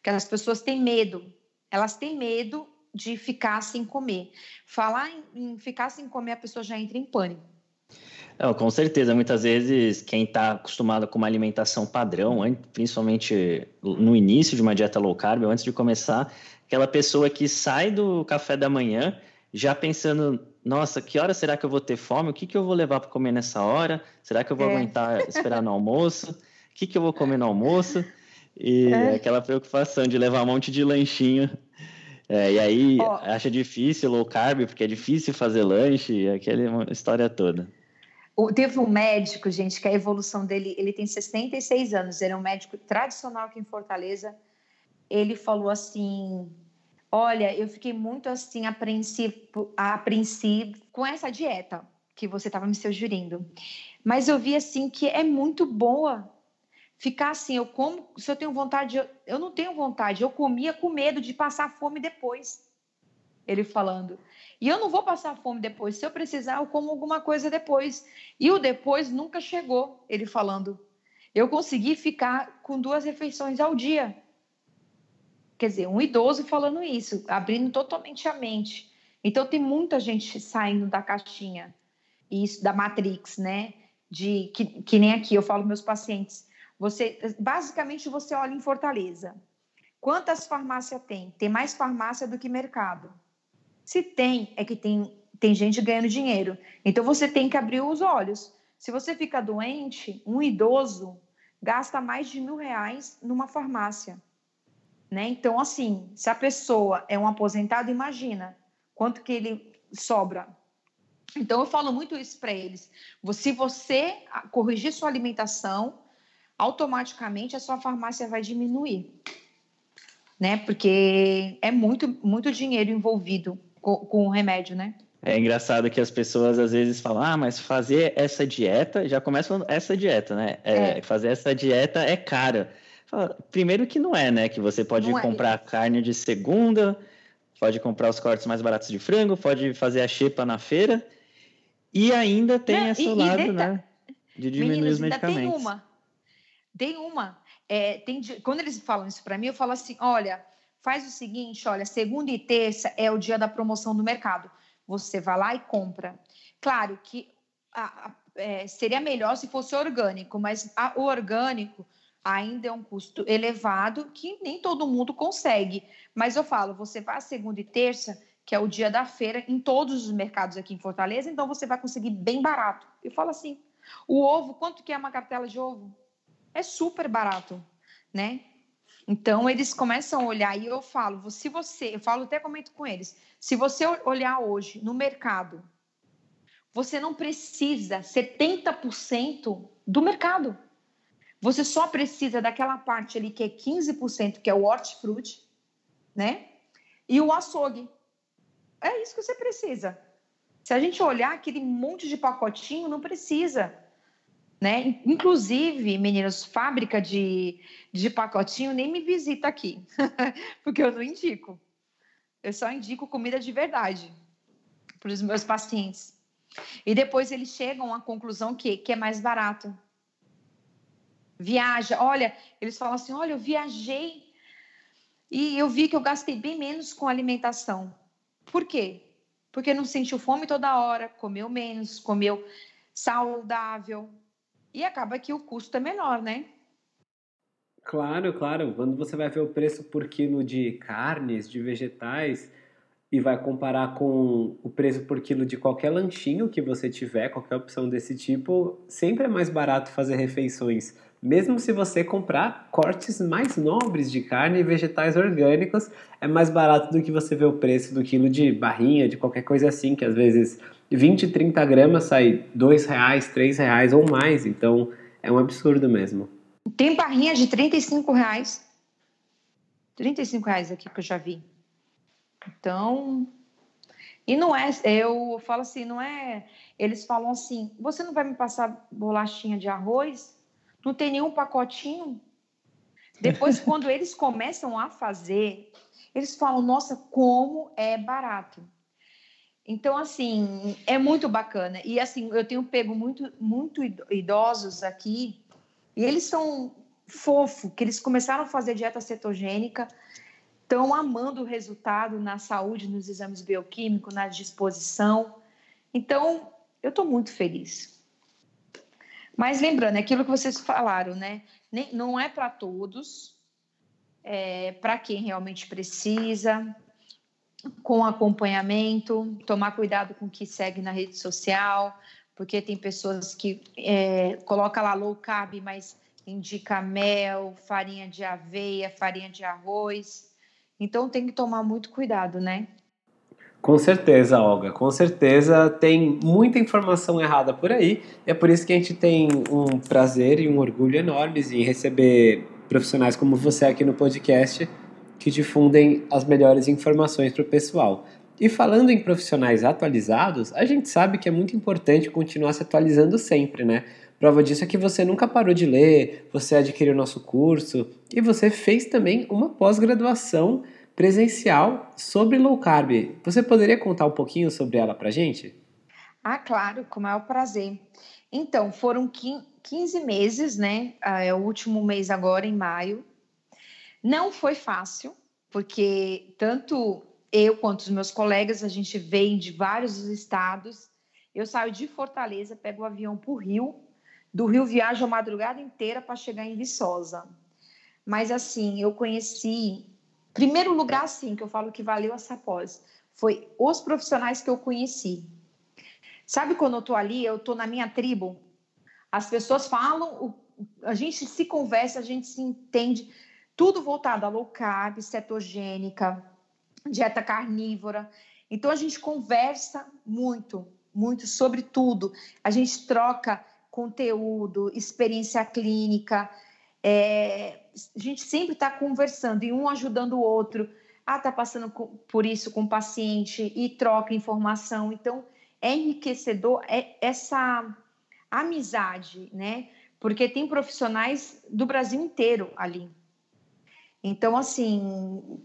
Que as pessoas têm medo. Elas têm medo de ficar sem comer. Falar em, em ficar sem comer, a pessoa já entra em pânico. Não, com certeza, muitas vezes quem está acostumado com uma alimentação padrão, principalmente no início de uma dieta low carb, antes de começar, aquela pessoa que sai do café da manhã já pensando, nossa, que hora será que eu vou ter fome? O que, que eu vou levar para comer nessa hora? Será que eu vou é. aguentar esperar no almoço? O que, que eu vou comer no almoço? E é. aquela preocupação de levar um monte de lanchinho é, e aí oh. acha difícil low carb, porque é difícil fazer lanche, aquela história toda. Teve um médico, gente, que a evolução dele, ele tem 66 anos, ele é um médico tradicional aqui em Fortaleza. Ele falou assim: Olha, eu fiquei muito assim apreensivo, apreensivo com essa dieta que você estava me sugerindo. Mas eu vi assim que é muito boa ficar assim, eu como, se eu tenho vontade, eu, eu não tenho vontade, eu comia com medo de passar fome depois. Ele falando. E eu não vou passar fome depois. Se eu precisar, eu como alguma coisa depois. E o depois nunca chegou, ele falando. Eu consegui ficar com duas refeições ao dia. Quer dizer, um idoso falando isso, abrindo totalmente a mente. Então tem muita gente saindo da caixinha, isso da Matrix, né? De que, que nem aqui eu falo meus pacientes você, basicamente, você olha em Fortaleza. Quantas farmácias tem? Tem mais farmácia do que mercado. Se tem, é que tem, tem gente ganhando dinheiro. Então você tem que abrir os olhos. Se você fica doente, um idoso gasta mais de mil reais numa farmácia. Né? Então, assim, se a pessoa é um aposentado, imagina quanto que ele sobra. Então, eu falo muito isso para eles. Se você corrigir sua alimentação, automaticamente a sua farmácia vai diminuir, né? Porque é muito, muito dinheiro envolvido com, com o remédio, né? É engraçado que as pessoas às vezes falam, ah, mas fazer essa dieta, já começa falando essa dieta, né? É, é. Fazer essa dieta é cara. Primeiro que não é, né? Que você pode não é. comprar é. carne de segunda, pode comprar os cortes mais baratos de frango, pode fazer a xepa na feira, e ainda tem não, esse e, lado, e né? De diminuir Meninas, os medicamentos. Tem uma. Tem uma. É, tem, quando eles falam isso para mim, eu falo assim: olha, faz o seguinte, olha, segunda e terça é o dia da promoção do mercado você vai lá e compra. Claro que a, a, é, seria melhor se fosse orgânico, mas a, o orgânico ainda é um custo elevado que nem todo mundo consegue. Mas eu falo, você vai segunda e terça, que é o dia da feira, em todos os mercados aqui em Fortaleza, então você vai conseguir bem barato. Eu falo assim, o ovo, quanto que é uma cartela de ovo? É super barato, né? Então eles começam a olhar e eu falo, se você, eu falo até comento com eles, se você olhar hoje no mercado, você não precisa 70% do mercado. Você só precisa daquela parte ali que é 15%, que é o hortifruti, né? E o açougue. É isso que você precisa. Se a gente olhar aquele monte de pacotinho, não precisa. Né? Inclusive, meninos, fábrica de, de pacotinho nem me visita aqui, porque eu não indico. Eu só indico comida de verdade para os meus pacientes. E depois eles chegam à conclusão que, que é mais barato. Viaja, olha, eles falam assim: olha, eu viajei e eu vi que eu gastei bem menos com alimentação. Por quê? Porque não sentiu fome toda hora, comeu menos, comeu saudável, e acaba que o custo é menor, né? Claro, claro. Quando você vai ver o preço por quilo de carnes, de vegetais, e vai comparar com o preço por quilo de qualquer lanchinho que você tiver, qualquer opção desse tipo, sempre é mais barato fazer refeições. Mesmo se você comprar cortes mais nobres de carne e vegetais orgânicos, é mais barato do que você ver o preço do quilo de barrinha, de qualquer coisa assim, que às vezes 20, 30 gramas sai dois reais, três reais ou mais. Então é um absurdo mesmo. Tem barrinha de 35 reais. 35 reais aqui que eu já vi. Então. E não é, eu falo assim, não é. Eles falam assim: você não vai me passar bolachinha de arroz? Não tem nenhum pacotinho? Depois, quando eles começam a fazer, eles falam: nossa, como é barato. Então, assim, é muito bacana. E, assim, eu tenho pego muito, muito idosos aqui, e eles são fofo, que eles começaram a fazer dieta cetogênica, estão amando o resultado na saúde, nos exames bioquímicos, na disposição. Então, eu estou muito feliz. Mas lembrando, é aquilo que vocês falaram, né? Nem, não é para todos, é para quem realmente precisa, com acompanhamento, tomar cuidado com o que segue na rede social, porque tem pessoas que é, coloca lá low carb, mas indica mel, farinha de aveia, farinha de arroz. Então tem que tomar muito cuidado, né? Com certeza, Olga, com certeza tem muita informação errada por aí. É por isso que a gente tem um prazer e um orgulho enormes em receber profissionais como você aqui no podcast que difundem as melhores informações para o pessoal. E falando em profissionais atualizados, a gente sabe que é muito importante continuar se atualizando sempre, né? Prova disso é que você nunca parou de ler, você adquiriu nosso curso e você fez também uma pós-graduação presencial sobre low carb. Você poderia contar um pouquinho sobre ela para gente? Ah, claro, com o maior prazer. Então, foram 15 meses, né? Ah, é o último mês agora, em maio, não foi fácil, porque tanto eu quanto os meus colegas, a gente vem de vários estados. Eu saio de Fortaleza, pego o avião para o Rio, do Rio viajo a madrugada inteira para chegar em Viçosa. Mas assim, eu conheci, primeiro lugar assim que eu falo que valeu essa pós, foi os profissionais que eu conheci. Sabe quando eu estou ali, eu estou na minha tribo, as pessoas falam, a gente se conversa, a gente se entende tudo voltado a low carb, cetogênica, dieta carnívora. Então a gente conversa muito, muito sobre tudo. A gente troca conteúdo, experiência clínica. É, a gente sempre está conversando e um ajudando o outro. ah, tá passando por isso com o paciente e troca informação. Então, é enriquecedor é essa amizade, né? Porque tem profissionais do Brasil inteiro ali. Então, assim,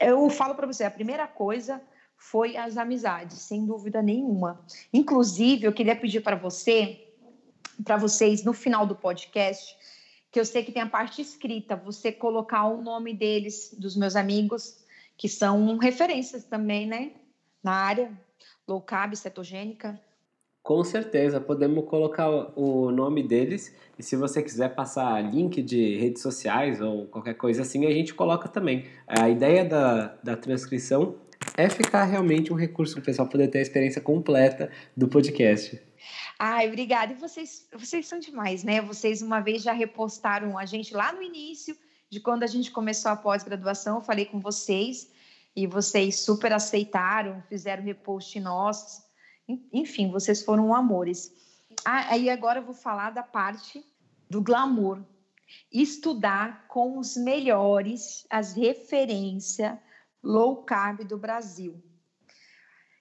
eu falo para você, a primeira coisa foi as amizades, sem dúvida nenhuma. Inclusive, eu queria pedir para você, para vocês, no final do podcast, que eu sei que tem a parte escrita, você colocar o nome deles, dos meus amigos, que são referências também, né? Na área, low carb, cetogênica. Com certeza, podemos colocar o nome deles e se você quiser passar link de redes sociais ou qualquer coisa assim, a gente coloca também. A ideia da, da transcrição é ficar realmente um recurso para o pessoal poder ter a experiência completa do podcast. Ai, obrigada. E vocês, vocês são demais, né? Vocês uma vez já repostaram a gente lá no início de quando a gente começou a pós-graduação, eu falei com vocês e vocês super aceitaram, fizeram repost nossos. Enfim, vocês foram amores. Ah, aí agora eu vou falar da parte do glamour. Estudar com os melhores, as referências low carb do Brasil.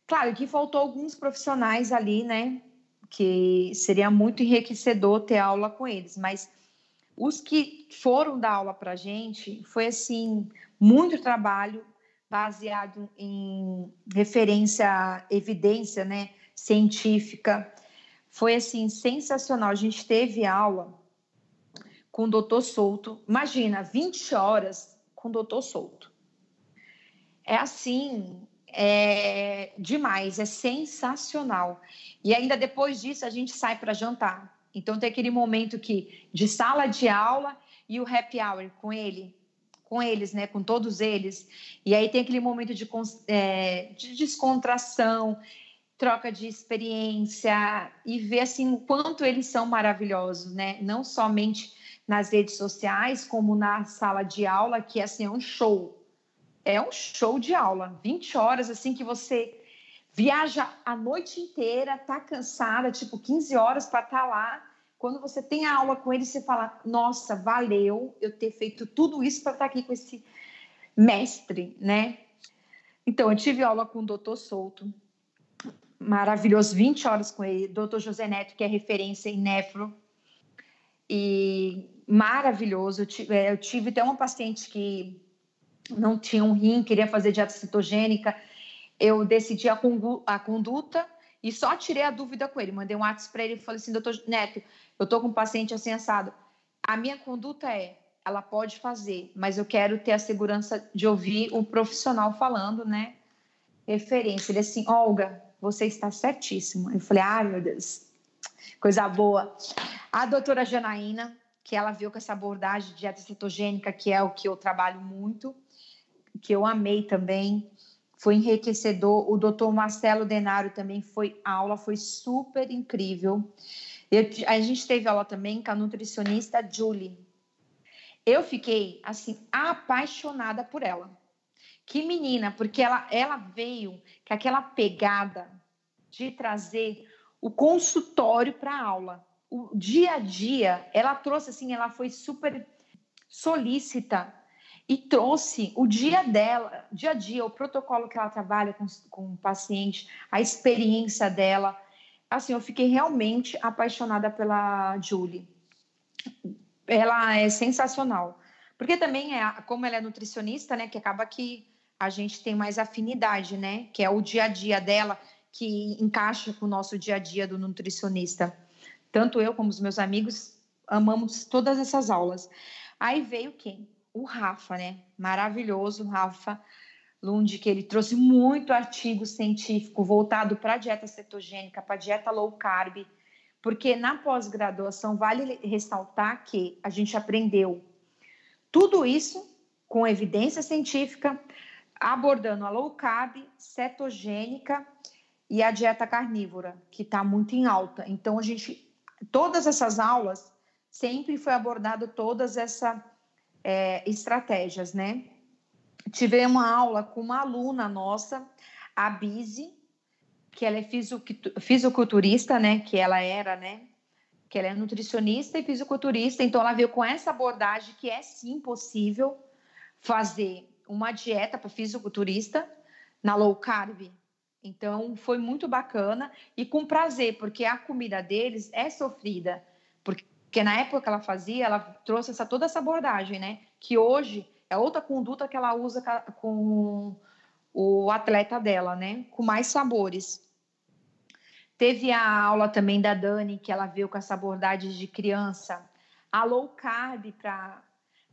Claro que faltou alguns profissionais ali, né? Que seria muito enriquecedor ter aula com eles, mas os que foram dar aula para gente foi assim muito trabalho baseado em referência, evidência, né, científica. Foi assim sensacional. A gente teve aula com o doutor Souto. Imagina, 20 horas com o doutor Souto. É assim, é demais, é sensacional. E ainda depois disso a gente sai para jantar. Então tem aquele momento que de sala de aula e o happy hour com ele, com eles, né, com todos eles. E aí tem aquele momento de, é, de descontração, troca de experiência e ver assim o quanto eles são maravilhosos, né? Não somente nas redes sociais, como na sala de aula, que assim é um show é um show de aula, 20 horas assim que você viaja a noite inteira, tá cansada, tipo 15 horas para estar tá lá. Quando você tem a aula com ele, você fala: "Nossa, valeu eu ter feito tudo isso para estar tá aqui com esse mestre", né? Então, eu tive aula com o doutor Souto, maravilhoso, 20 horas com ele, doutor José Neto, que é referência em nefro, e maravilhoso. Eu tive, é, eu tive até uma paciente que não tinha um rim, queria fazer dieta cetogênica, eu decidi a, a conduta e só tirei a dúvida com ele. Mandei um WhatsApp para ele e falei assim, doutor Neto, eu estou com um paciente assim assado. A minha conduta é, ela pode fazer, mas eu quero ter a segurança de ouvir o profissional falando, né? Referência. Ele assim, Olga, você está certíssimo. Eu falei, ah, meu Deus, coisa boa. A doutora Janaína, que ela viu com essa abordagem de dieta cetogênica, que é o que eu trabalho muito, que eu amei também, foi enriquecedor. O doutor Marcelo Denário também foi aula, foi super incrível. Eu, a gente teve aula também com a nutricionista Julie. Eu fiquei, assim, apaixonada por ela. Que menina, porque ela, ela veio com aquela pegada de trazer o consultório para aula. O dia a dia, ela trouxe assim, ela foi super solícita e trouxe o dia dela, dia a dia, o protocolo que ela trabalha com, com o paciente, a experiência dela. Assim, eu fiquei realmente apaixonada pela Julie. Ela é sensacional. Porque também, é, como ela é nutricionista, né, que acaba que a gente tem mais afinidade, né, que é o dia a dia dela, que encaixa com o nosso dia a dia do nutricionista. Tanto eu como os meus amigos amamos todas essas aulas. Aí veio quem? O Rafa, né? Maravilhoso, Rafa Lund, que ele trouxe muito artigo científico voltado para a dieta cetogênica, para a dieta low carb, porque na pós-graduação vale ressaltar que a gente aprendeu tudo isso com evidência científica, abordando a low carb, cetogênica e a dieta carnívora, que está muito em alta. Então, a gente, todas essas aulas, sempre foi abordado todas essa é, estratégias, né? Tive uma aula com uma aluna nossa, a Bizi, que ela é fisiculturista, né? Que ela era, né? Que ela é nutricionista e fisiculturista, então ela veio com essa abordagem que é sim possível fazer uma dieta para fisiculturista na low carb. Então foi muito bacana e com prazer, porque a comida deles é sofrida. Porque na época que ela fazia, ela trouxe essa, toda essa abordagem, né? Que hoje é outra conduta que ela usa com o atleta dela, né? Com mais sabores. Teve a aula também da Dani, que ela veio com essa abordagem de criança. A low carb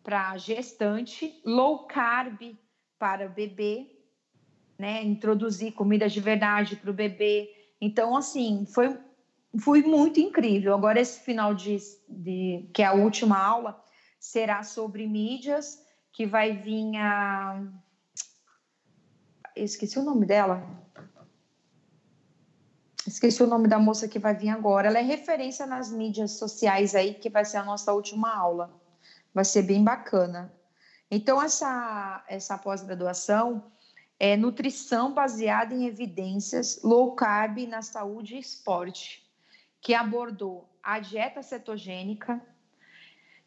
para gestante, low carb para bebê, né? Introduzir comida de verdade para o bebê. Então, assim, foi, foi muito incrível. Agora, esse final de, de. que é a última aula, será sobre mídias, que vai vir a. Esqueci o nome dela. Esqueci o nome da moça que vai vir agora. Ela é referência nas mídias sociais aí, que vai ser a nossa última aula. Vai ser bem bacana. Então, essa, essa pós-graduação é nutrição baseada em evidências low carb na saúde e esporte, que abordou a dieta cetogênica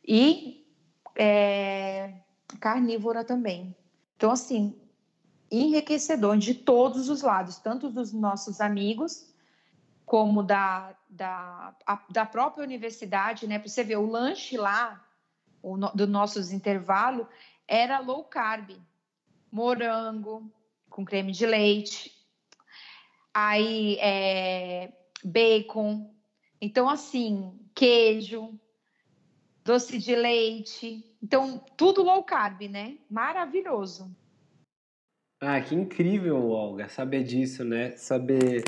e é, carnívora também. Então, assim, enriquecedor de todos os lados, tanto dos nossos amigos como da, da, a, da própria universidade, né? Para você ver, o lanche lá, o no, do nossos intervalo, era low carb, morango com creme de leite, aí é, bacon, então assim, queijo, doce de leite, então tudo low carb, né? Maravilhoso. Ah, que incrível, Olga, saber disso, né? Saber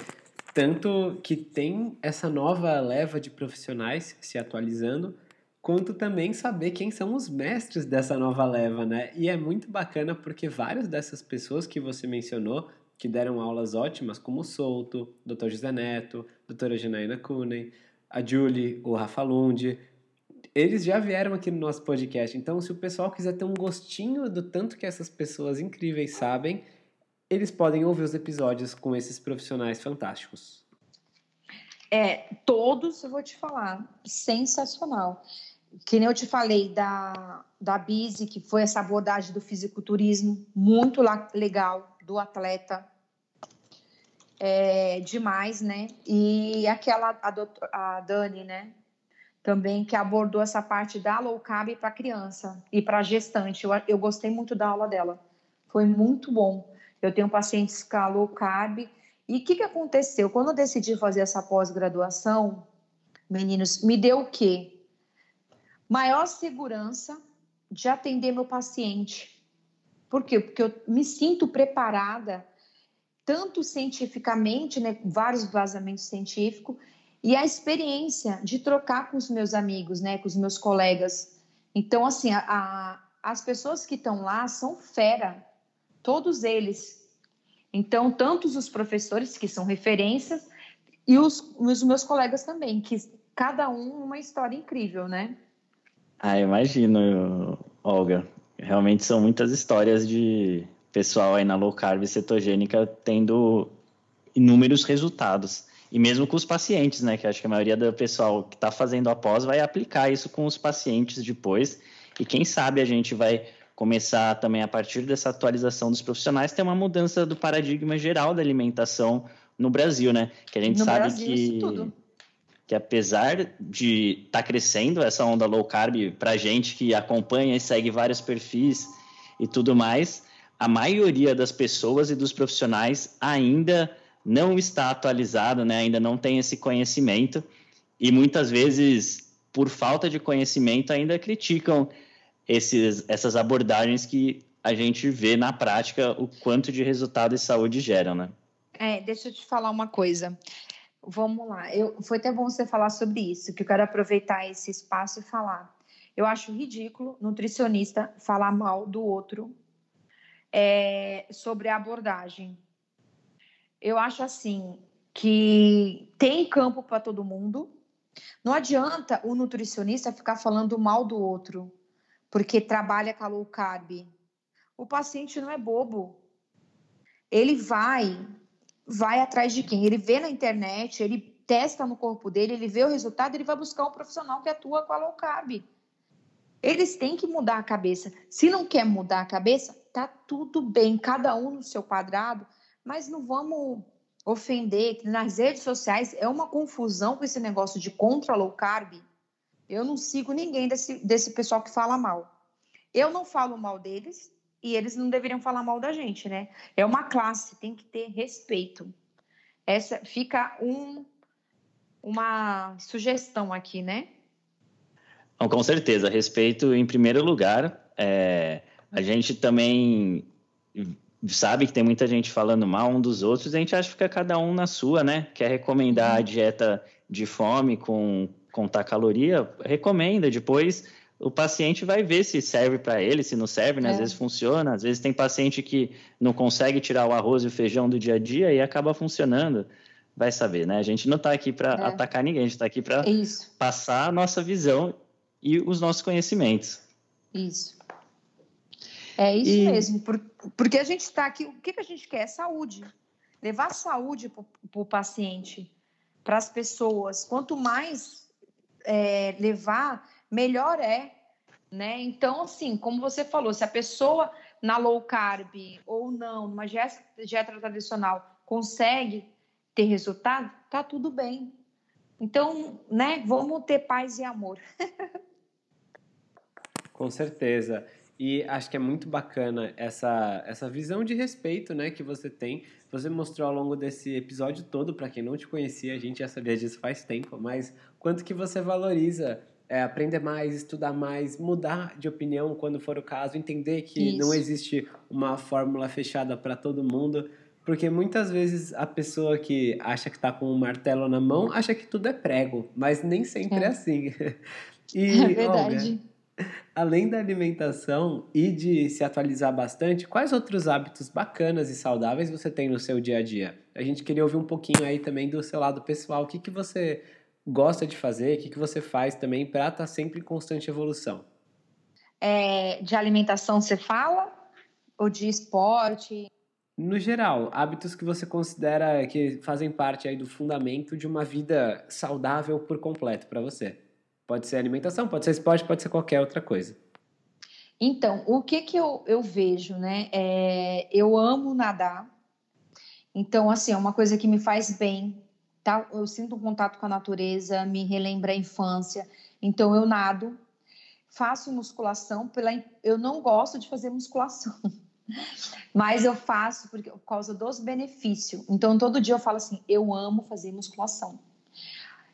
tanto que tem essa nova leva de profissionais se atualizando, quanto também saber quem são os mestres dessa nova leva, né? E é muito bacana porque várias dessas pessoas que você mencionou, que deram aulas ótimas, como o Souto, Dr. José Neto, doutora Janaína Kunen, a Julie, o Rafa Lund, eles já vieram aqui no nosso podcast. Então, se o pessoal quiser ter um gostinho do tanto que essas pessoas incríveis sabem, eles podem ouvir os episódios com esses profissionais fantásticos. É, todos eu vou te falar, sensacional. Que nem eu te falei da, da Bise, que foi essa abordagem do fisiculturismo, muito legal, do atleta. É, demais, né? E aquela, a, doutor, a Dani, né? Também que abordou essa parte da low carb para criança e para gestante. Eu, eu gostei muito da aula dela. Foi muito bom. Eu tenho pacientes com low carb. E o que, que aconteceu? Quando eu decidi fazer essa pós-graduação, meninos, me deu o quê? Maior segurança de atender meu paciente. Por quê? Porque eu me sinto preparada, tanto cientificamente, né, vários vazamentos científicos, e a experiência de trocar com os meus amigos, né, com os meus colegas. Então, assim, a, a, as pessoas que estão lá são fera todos eles. Então, tantos os professores, que são referências, e os, os meus colegas também, que cada um uma história incrível, né? Ah, imagino, Olga. Realmente são muitas histórias de pessoal aí na low carb cetogênica tendo inúmeros resultados. E mesmo com os pacientes, né? Que acho que a maioria do pessoal que está fazendo após vai aplicar isso com os pacientes depois. E quem sabe a gente vai começar também a partir dessa atualização dos profissionais ter uma mudança do paradigma geral da alimentação no Brasil, né? Que a gente no sabe Brasil, que que apesar de estar tá crescendo essa onda low carb para gente que acompanha e segue vários perfis e tudo mais, a maioria das pessoas e dos profissionais ainda não está atualizado, né? Ainda não tem esse conhecimento e muitas vezes por falta de conhecimento ainda criticam esses, essas abordagens que a gente vê na prática o quanto de resultado e saúde geram, né? É, deixa eu te falar uma coisa. Vamos lá. Eu, foi até bom você falar sobre isso, que eu quero aproveitar esse espaço e falar. Eu acho ridículo nutricionista falar mal do outro é, sobre a abordagem. Eu acho assim que tem campo para todo mundo. Não adianta o nutricionista ficar falando mal do outro porque trabalha com a low carb. O paciente não é bobo. Ele vai, vai atrás de quem? Ele vê na internet, ele testa no corpo dele, ele vê o resultado, ele vai buscar um profissional que atua com a low carb. Eles têm que mudar a cabeça. Se não quer mudar a cabeça, tá tudo bem, cada um no seu quadrado, mas não vamos ofender, nas redes sociais é uma confusão com esse negócio de contra low carb. Eu não sigo ninguém desse, desse pessoal que fala mal. Eu não falo mal deles e eles não deveriam falar mal da gente, né? É uma classe, tem que ter respeito. Essa fica um, uma sugestão aqui, né? com certeza, respeito em primeiro lugar. É, a gente também sabe que tem muita gente falando mal um dos outros, a gente acha que fica cada um na sua, né? Quer recomendar a uhum. dieta de fome com contar caloria, recomenda. Depois o paciente vai ver se serve para ele, se não serve, né? Às é. vezes funciona, às vezes tem paciente que não consegue tirar o arroz e o feijão do dia a dia e acaba funcionando. Vai saber, né? A gente não está aqui para é. atacar ninguém, a gente está aqui para passar a nossa visão e os nossos conhecimentos. Isso. É isso e... mesmo, porque a gente está aqui, o que, que a gente quer? Saúde. Levar saúde para o paciente, para as pessoas. Quanto mais é, levar, melhor é. Né? Então, assim, como você falou, se a pessoa na low carb ou não, numa dieta, tradicional, consegue ter resultado, tá tudo bem. Então, né, vamos ter paz e amor. Com certeza. E acho que é muito bacana essa, essa visão de respeito né, que você tem. Você mostrou ao longo desse episódio todo, para quem não te conhecia, a gente já sabia disso faz tempo, mas quanto que você valoriza é, aprender mais, estudar mais, mudar de opinião quando for o caso, entender que Isso. não existe uma fórmula fechada para todo mundo. Porque muitas vezes a pessoa que acha que está com um martelo na mão acha que tudo é prego, mas nem sempre é, é assim. E, é verdade. Além da alimentação e de se atualizar bastante, quais outros hábitos bacanas e saudáveis você tem no seu dia a dia? A gente queria ouvir um pouquinho aí também do seu lado pessoal. O que, que você gosta de fazer? O que, que você faz também para estar tá sempre em constante evolução? É, de alimentação você fala? Ou de esporte? No geral, hábitos que você considera que fazem parte aí do fundamento de uma vida saudável por completo para você? Pode ser alimentação, pode ser esporte, pode ser qualquer outra coisa. Então, o que que eu, eu vejo, né? É, eu amo nadar. Então, assim, é uma coisa que me faz bem, Eu sinto um contato com a natureza, me relembra a infância. Então, eu nado, faço musculação. Pela, eu não gosto de fazer musculação, mas eu faço porque, por causa dos benefícios. Então, todo dia eu falo assim: eu amo fazer musculação.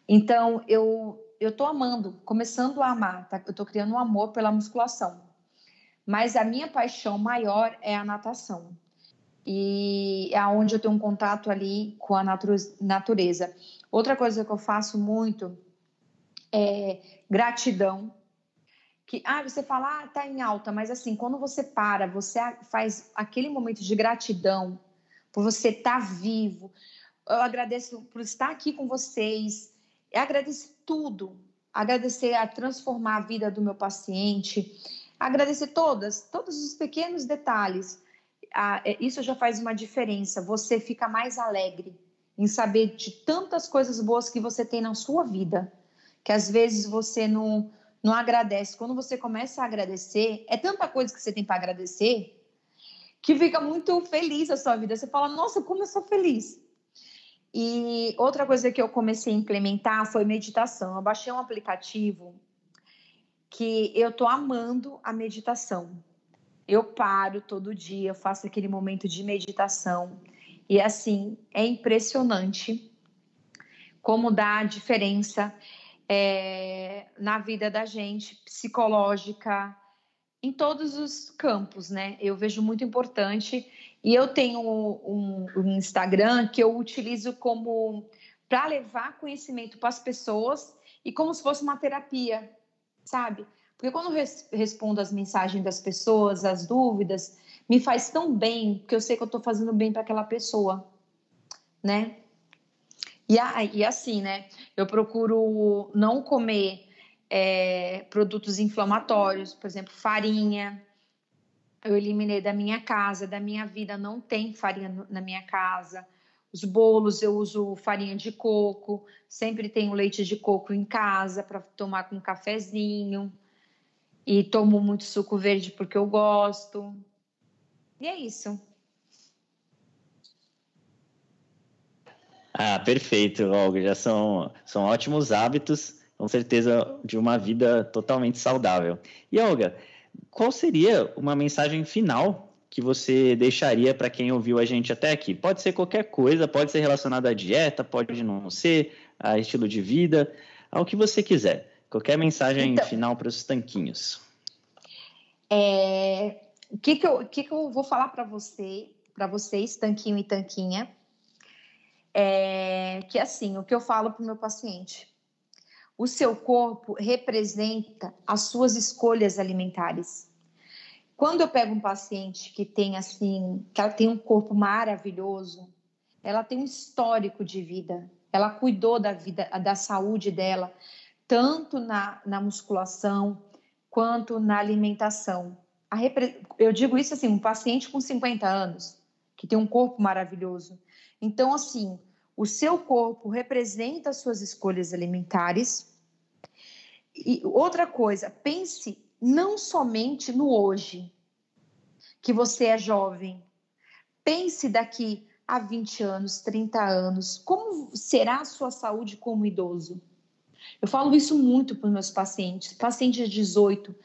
Então, eu eu tô amando, começando a amar, tá? Eu tô criando um amor pela musculação. Mas a minha paixão maior é a natação. E é onde eu tenho um contato ali com a natureza. Outra coisa que eu faço muito é gratidão. Que, ah, você fala, ah, tá em alta, mas assim, quando você para, você faz aquele momento de gratidão por você estar tá vivo. Eu agradeço por estar aqui com vocês, é agradecer tudo, agradecer a transformar a vida do meu paciente, agradecer todas, todos os pequenos detalhes. Ah, isso já faz uma diferença. Você fica mais alegre em saber de tantas coisas boas que você tem na sua vida, que às vezes você não, não agradece. Quando você começa a agradecer, é tanta coisa que você tem para agradecer que fica muito feliz a sua vida. Você fala, nossa, como eu sou feliz. E outra coisa que eu comecei a implementar foi meditação. Eu baixei um aplicativo que eu tô amando a meditação. Eu paro todo dia, faço aquele momento de meditação. E assim, é impressionante como dá diferença é, na vida da gente, psicológica, em todos os campos, né? Eu vejo muito importante e eu tenho um, um Instagram que eu utilizo como para levar conhecimento para as pessoas e como se fosse uma terapia, sabe? Porque quando res, respondo as mensagens das pessoas, as dúvidas, me faz tão bem, porque eu sei que eu estou fazendo bem para aquela pessoa, né? E, e assim, né? Eu procuro não comer é, produtos inflamatórios, por exemplo, farinha, eu eliminei da minha casa, da minha vida, não tem farinha na minha casa. Os bolos eu uso farinha de coco, sempre tenho leite de coco em casa para tomar com um cafezinho. E tomo muito suco verde porque eu gosto. E é isso. Ah, perfeito, Olga. Já são, são ótimos hábitos, com certeza, de uma vida totalmente saudável. E, Olga, qual seria uma mensagem final que você deixaria para quem ouviu a gente até aqui? Pode ser qualquer coisa, pode ser relacionada à dieta, pode não ser, a estilo de vida, ao que você quiser. Qualquer mensagem então, final para os tanquinhos. É, o que, que, eu, que, que eu vou falar para você, para vocês, tanquinho e tanquinha? É, que assim, o que eu falo para o meu paciente. O seu corpo representa as suas escolhas alimentares. Quando eu pego um paciente que tem assim, que ela tem um corpo maravilhoso, ela tem um histórico de vida, ela cuidou da vida, da saúde dela, tanto na, na musculação quanto na alimentação. Repre... Eu digo isso assim, um paciente com 50 anos, que tem um corpo maravilhoso. Então, assim, o seu corpo representa as suas escolhas alimentares. E outra coisa, pense não somente no hoje, que você é jovem. Pense daqui a 20 anos, 30 anos, como será a sua saúde como idoso? Eu falo isso muito para os meus pacientes, pacientes de 18,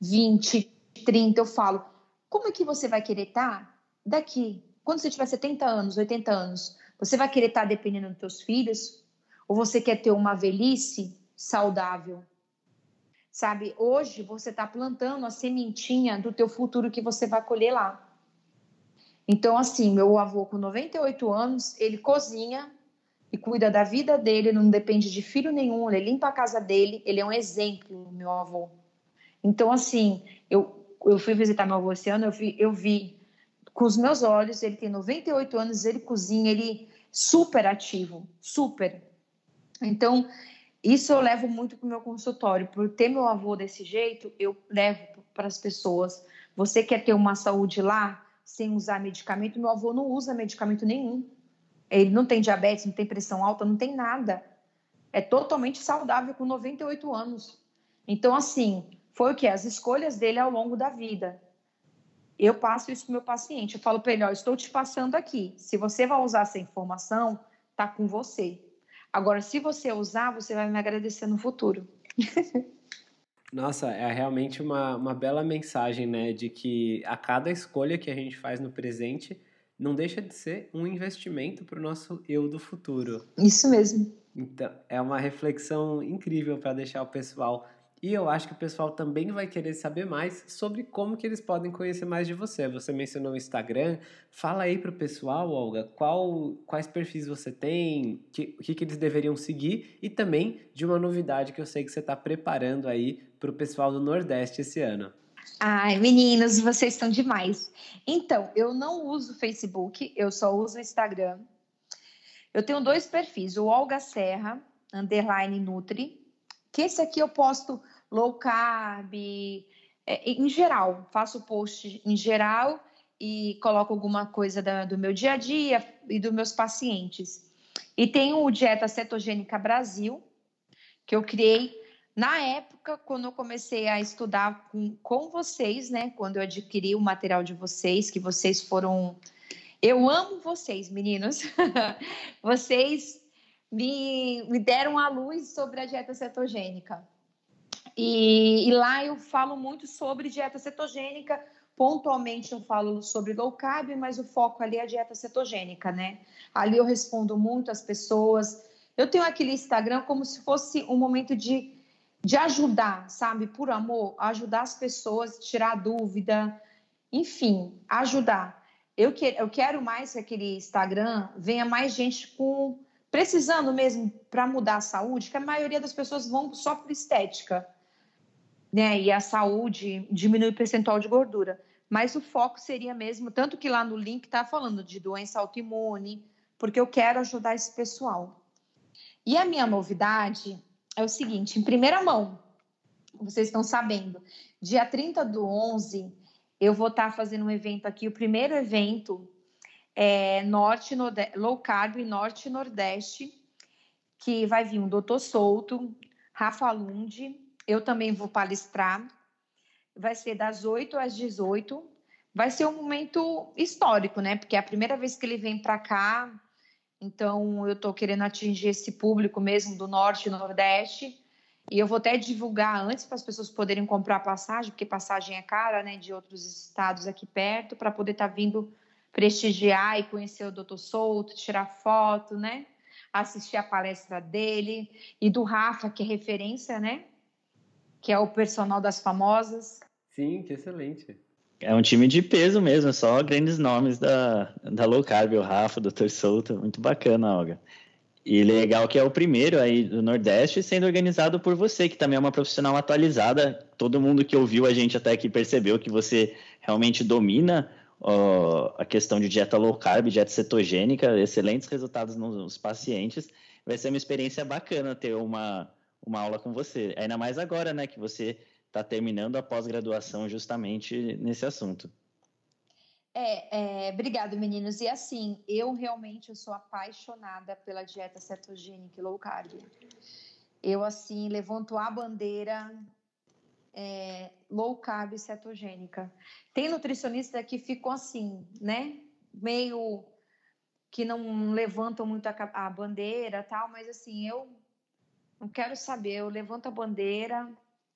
20, 30, eu falo, como é que você vai querer estar tá daqui, quando você tiver 70 anos, 80 anos? Você vai querer estar tá dependendo dos seus filhos? Ou você quer ter uma velhice saudável? Sabe, hoje você está plantando a sementinha do teu futuro que você vai colher lá. Então, assim, meu avô com 98 anos, ele cozinha e cuida da vida dele, não depende de filho nenhum, ele limpa a casa dele, ele é um exemplo, meu avô. Então, assim, eu, eu fui visitar meu avô esse ano, eu vi, eu vi com os meus olhos, ele tem 98 anos, ele cozinha, ele super ativo, super. Então, isso eu levo muito para o meu consultório. Por ter meu avô desse jeito, eu levo para as pessoas. Você quer ter uma saúde lá sem usar medicamento? Meu avô não usa medicamento nenhum. Ele não tem diabetes, não tem pressão alta, não tem nada. É totalmente saudável com 98 anos. Então, assim, foi o que? As escolhas dele ao longo da vida. Eu passo isso para o meu paciente. Eu falo para ele: ó, estou te passando aqui. Se você vai usar essa informação, tá com você. Agora, se você usar, você vai me agradecer no futuro. Nossa, é realmente uma, uma bela mensagem, né? De que a cada escolha que a gente faz no presente não deixa de ser um investimento para o nosso eu do futuro. Isso mesmo. Então, é uma reflexão incrível para deixar o pessoal e eu acho que o pessoal também vai querer saber mais sobre como que eles podem conhecer mais de você. Você mencionou o Instagram. Fala aí para o pessoal, Olga, qual, quais perfis você tem, que, o que, que eles deveriam seguir e também de uma novidade que eu sei que você está preparando aí para o pessoal do Nordeste esse ano. Ai, meninos, vocês estão demais. Então, eu não uso Facebook, eu só uso Instagram. Eu tenho dois perfis, o Olga Serra, underline Nutri, que esse aqui eu posto low carb, é, em geral, faço post em geral e coloco alguma coisa da, do meu dia a dia e dos meus pacientes. E tem o Dieta Cetogênica Brasil, que eu criei na época, quando eu comecei a estudar com, com vocês, né? Quando eu adquiri o material de vocês, que vocês foram. Eu amo vocês, meninos. vocês me, me deram a luz sobre a dieta cetogênica. E, e, lá eu falo muito sobre dieta cetogênica. Pontualmente eu falo sobre low carb, mas o foco ali é a dieta cetogênica, né? Ali eu respondo muito às pessoas. Eu tenho aquele Instagram como se fosse um momento de, de ajudar, sabe? Por amor, ajudar as pessoas, tirar dúvida, enfim, ajudar. Eu, que, eu quero mais que aquele Instagram venha mais gente com precisando mesmo para mudar a saúde, que a maioria das pessoas vão só por estética, né? E a saúde diminui o percentual de gordura. Mas o foco seria mesmo, tanto que lá no link está falando de doença autoimune, porque eu quero ajudar esse pessoal. E a minha novidade é o seguinte: em primeira mão, vocês estão sabendo, dia 30 do 11, eu vou estar tá fazendo um evento aqui, o primeiro evento é, norte, low carb, norte e nordeste, que vai vir um doutor Souto, Rafa Lund, eu também vou palestrar. Vai ser das 8 às 18. vai ser um momento histórico, né? Porque é a primeira vez que ele vem para cá, então eu estou querendo atingir esse público mesmo do norte e nordeste. E eu vou até divulgar antes para as pessoas poderem comprar passagem, porque passagem é cara, né, de outros estados aqui perto, para poder estar tá vindo prestigiar e conhecer o Doutor Souto, tirar foto, né? Assistir a palestra dele e do Rafa, que é referência, né? Que é o personal das famosas. Sim, que excelente. É um time de peso mesmo, só grandes nomes da, da Low Carb, o Rafa, o Dr. Souto, muito bacana, Olga. E legal que é o primeiro aí do Nordeste sendo organizado por você, que também é uma profissional atualizada. Todo mundo que ouviu a gente até aqui percebeu que você realmente domina ó, a questão de dieta low carb, dieta cetogênica, excelentes resultados nos pacientes. Vai ser uma experiência bacana ter uma, uma aula com você. Ainda mais agora, né, que você está terminando a pós-graduação justamente nesse assunto. É, é, obrigado, meninos. E assim, eu realmente eu sou apaixonada pela dieta cetogênica e low carb. Eu, assim, levanto a bandeira é, low carb cetogênica. Tem nutricionista que ficou assim, né? Meio que não levantam muito a, a bandeira tal, mas assim, eu não quero saber. Eu levanto a bandeira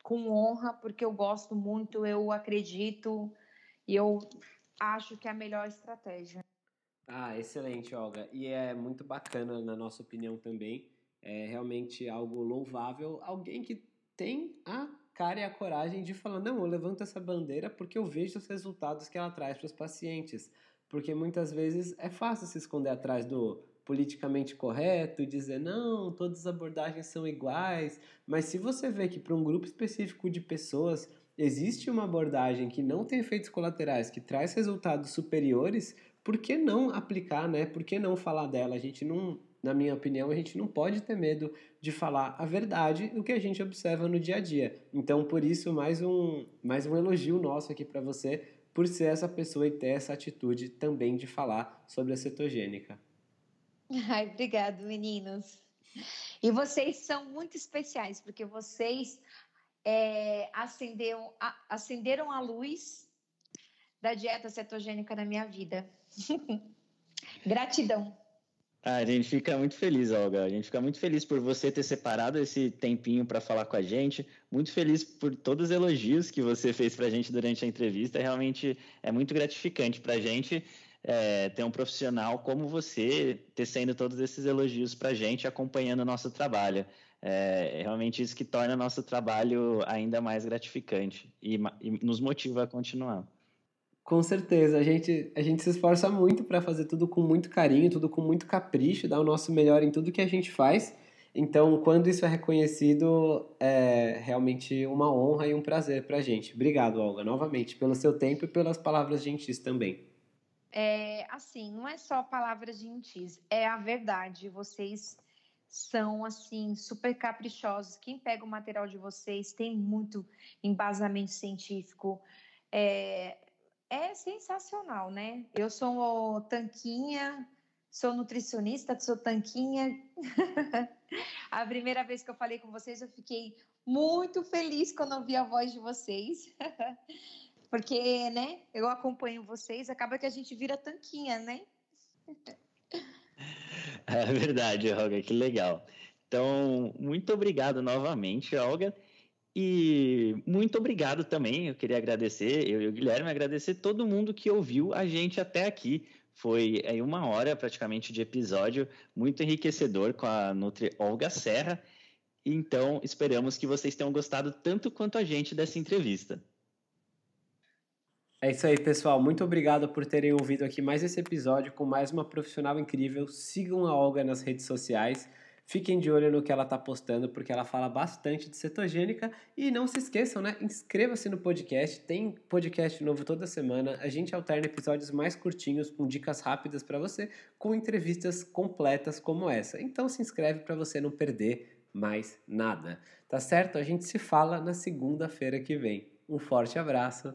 com honra, porque eu gosto muito, eu acredito e eu acho que é a melhor estratégia. Ah, excelente, Olga. E é muito bacana, na nossa opinião também. É realmente algo louvável. Alguém que tem a cara e a coragem de falar: não, eu levanto essa bandeira porque eu vejo os resultados que ela traz para os pacientes. Porque muitas vezes é fácil se esconder atrás do politicamente correto dizer não, todas as abordagens são iguais. Mas se você vê que para um grupo específico de pessoas existe uma abordagem que não tem efeitos colaterais, que traz resultados superiores, por que não aplicar, né? Por que não falar dela? A gente não, na minha opinião, a gente não pode ter medo de falar a verdade do que a gente observa no dia a dia. Então, por isso, mais um, mais um elogio nosso aqui para você, por ser essa pessoa e ter essa atitude também de falar sobre a cetogênica. Ai, obrigado, meninos. E vocês são muito especiais, porque vocês é, acenderam, a, acenderam a luz da dieta cetogênica na minha vida. Gratidão. Ah, a gente fica muito feliz, Olga. A gente fica muito feliz por você ter separado esse tempinho para falar com a gente. Muito feliz por todos os elogios que você fez para a gente durante a entrevista. Realmente é muito gratificante para a gente é, ter um profissional como você tecendo todos esses elogios para a gente, acompanhando o nosso trabalho. É, é realmente isso que torna nosso trabalho ainda mais gratificante e, e nos motiva a continuar. Com certeza, a gente, a gente se esforça muito para fazer tudo com muito carinho, tudo com muito capricho, dar o nosso melhor em tudo que a gente faz. Então, quando isso é reconhecido, é realmente uma honra e um prazer para a gente. Obrigado, Olga, novamente, pelo seu tempo e pelas palavras gentis também. É, assim, não é só palavras gentis, é a verdade. Vocês são assim super caprichosos. Quem pega o material de vocês tem muito embasamento científico. É, é sensacional, né? Eu sou tanquinha, sou nutricionista, sou tanquinha. a primeira vez que eu falei com vocês, eu fiquei muito feliz quando ouvi a voz de vocês. Porque, né, eu acompanho vocês, acaba que a gente vira tanquinha, né? É verdade, Olga, que legal. Então, muito obrigado novamente, Olga. E muito obrigado também, eu queria agradecer, eu e o Guilherme, agradecer todo mundo que ouviu a gente até aqui. Foi aí uma hora praticamente de episódio, muito enriquecedor com a Nutri Olga Serra. Então, esperamos que vocês tenham gostado tanto quanto a gente dessa entrevista. É isso aí, pessoal. Muito obrigado por terem ouvido aqui mais esse episódio com mais uma profissional incrível. Sigam a Olga nas redes sociais. Fiquem de olho no que ela está postando, porque ela fala bastante de cetogênica. E não se esqueçam, né? Inscreva-se no podcast. Tem podcast novo toda semana. A gente alterna episódios mais curtinhos, com dicas rápidas para você, com entrevistas completas como essa. Então se inscreve para você não perder mais nada. Tá certo? A gente se fala na segunda-feira que vem. Um forte abraço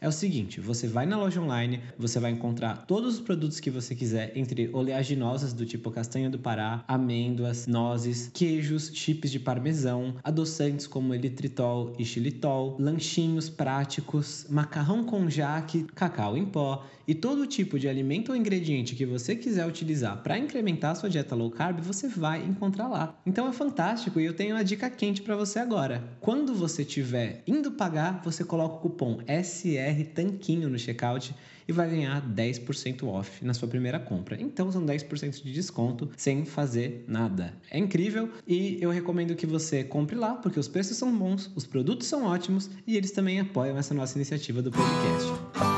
É o seguinte, você vai na loja online, você vai encontrar todos os produtos que você quiser, entre oleaginosas do tipo castanha do Pará, amêndoas, nozes, queijos, chips de parmesão, adoçantes como elitritol e xilitol, lanchinhos práticos, macarrão com jaque, cacau em pó e todo tipo de alimento ou ingrediente que você quiser utilizar para incrementar sua dieta low carb, você vai encontrar lá. Então é fantástico e eu tenho uma dica quente para você agora. Quando você estiver indo pagar, você coloca o cupom SR Tanquinho no checkout e vai ganhar 10% off na sua primeira compra. Então são 10% de desconto sem fazer nada. É incrível e eu recomendo que você compre lá porque os preços são bons, os produtos são ótimos e eles também apoiam essa nossa iniciativa do podcast.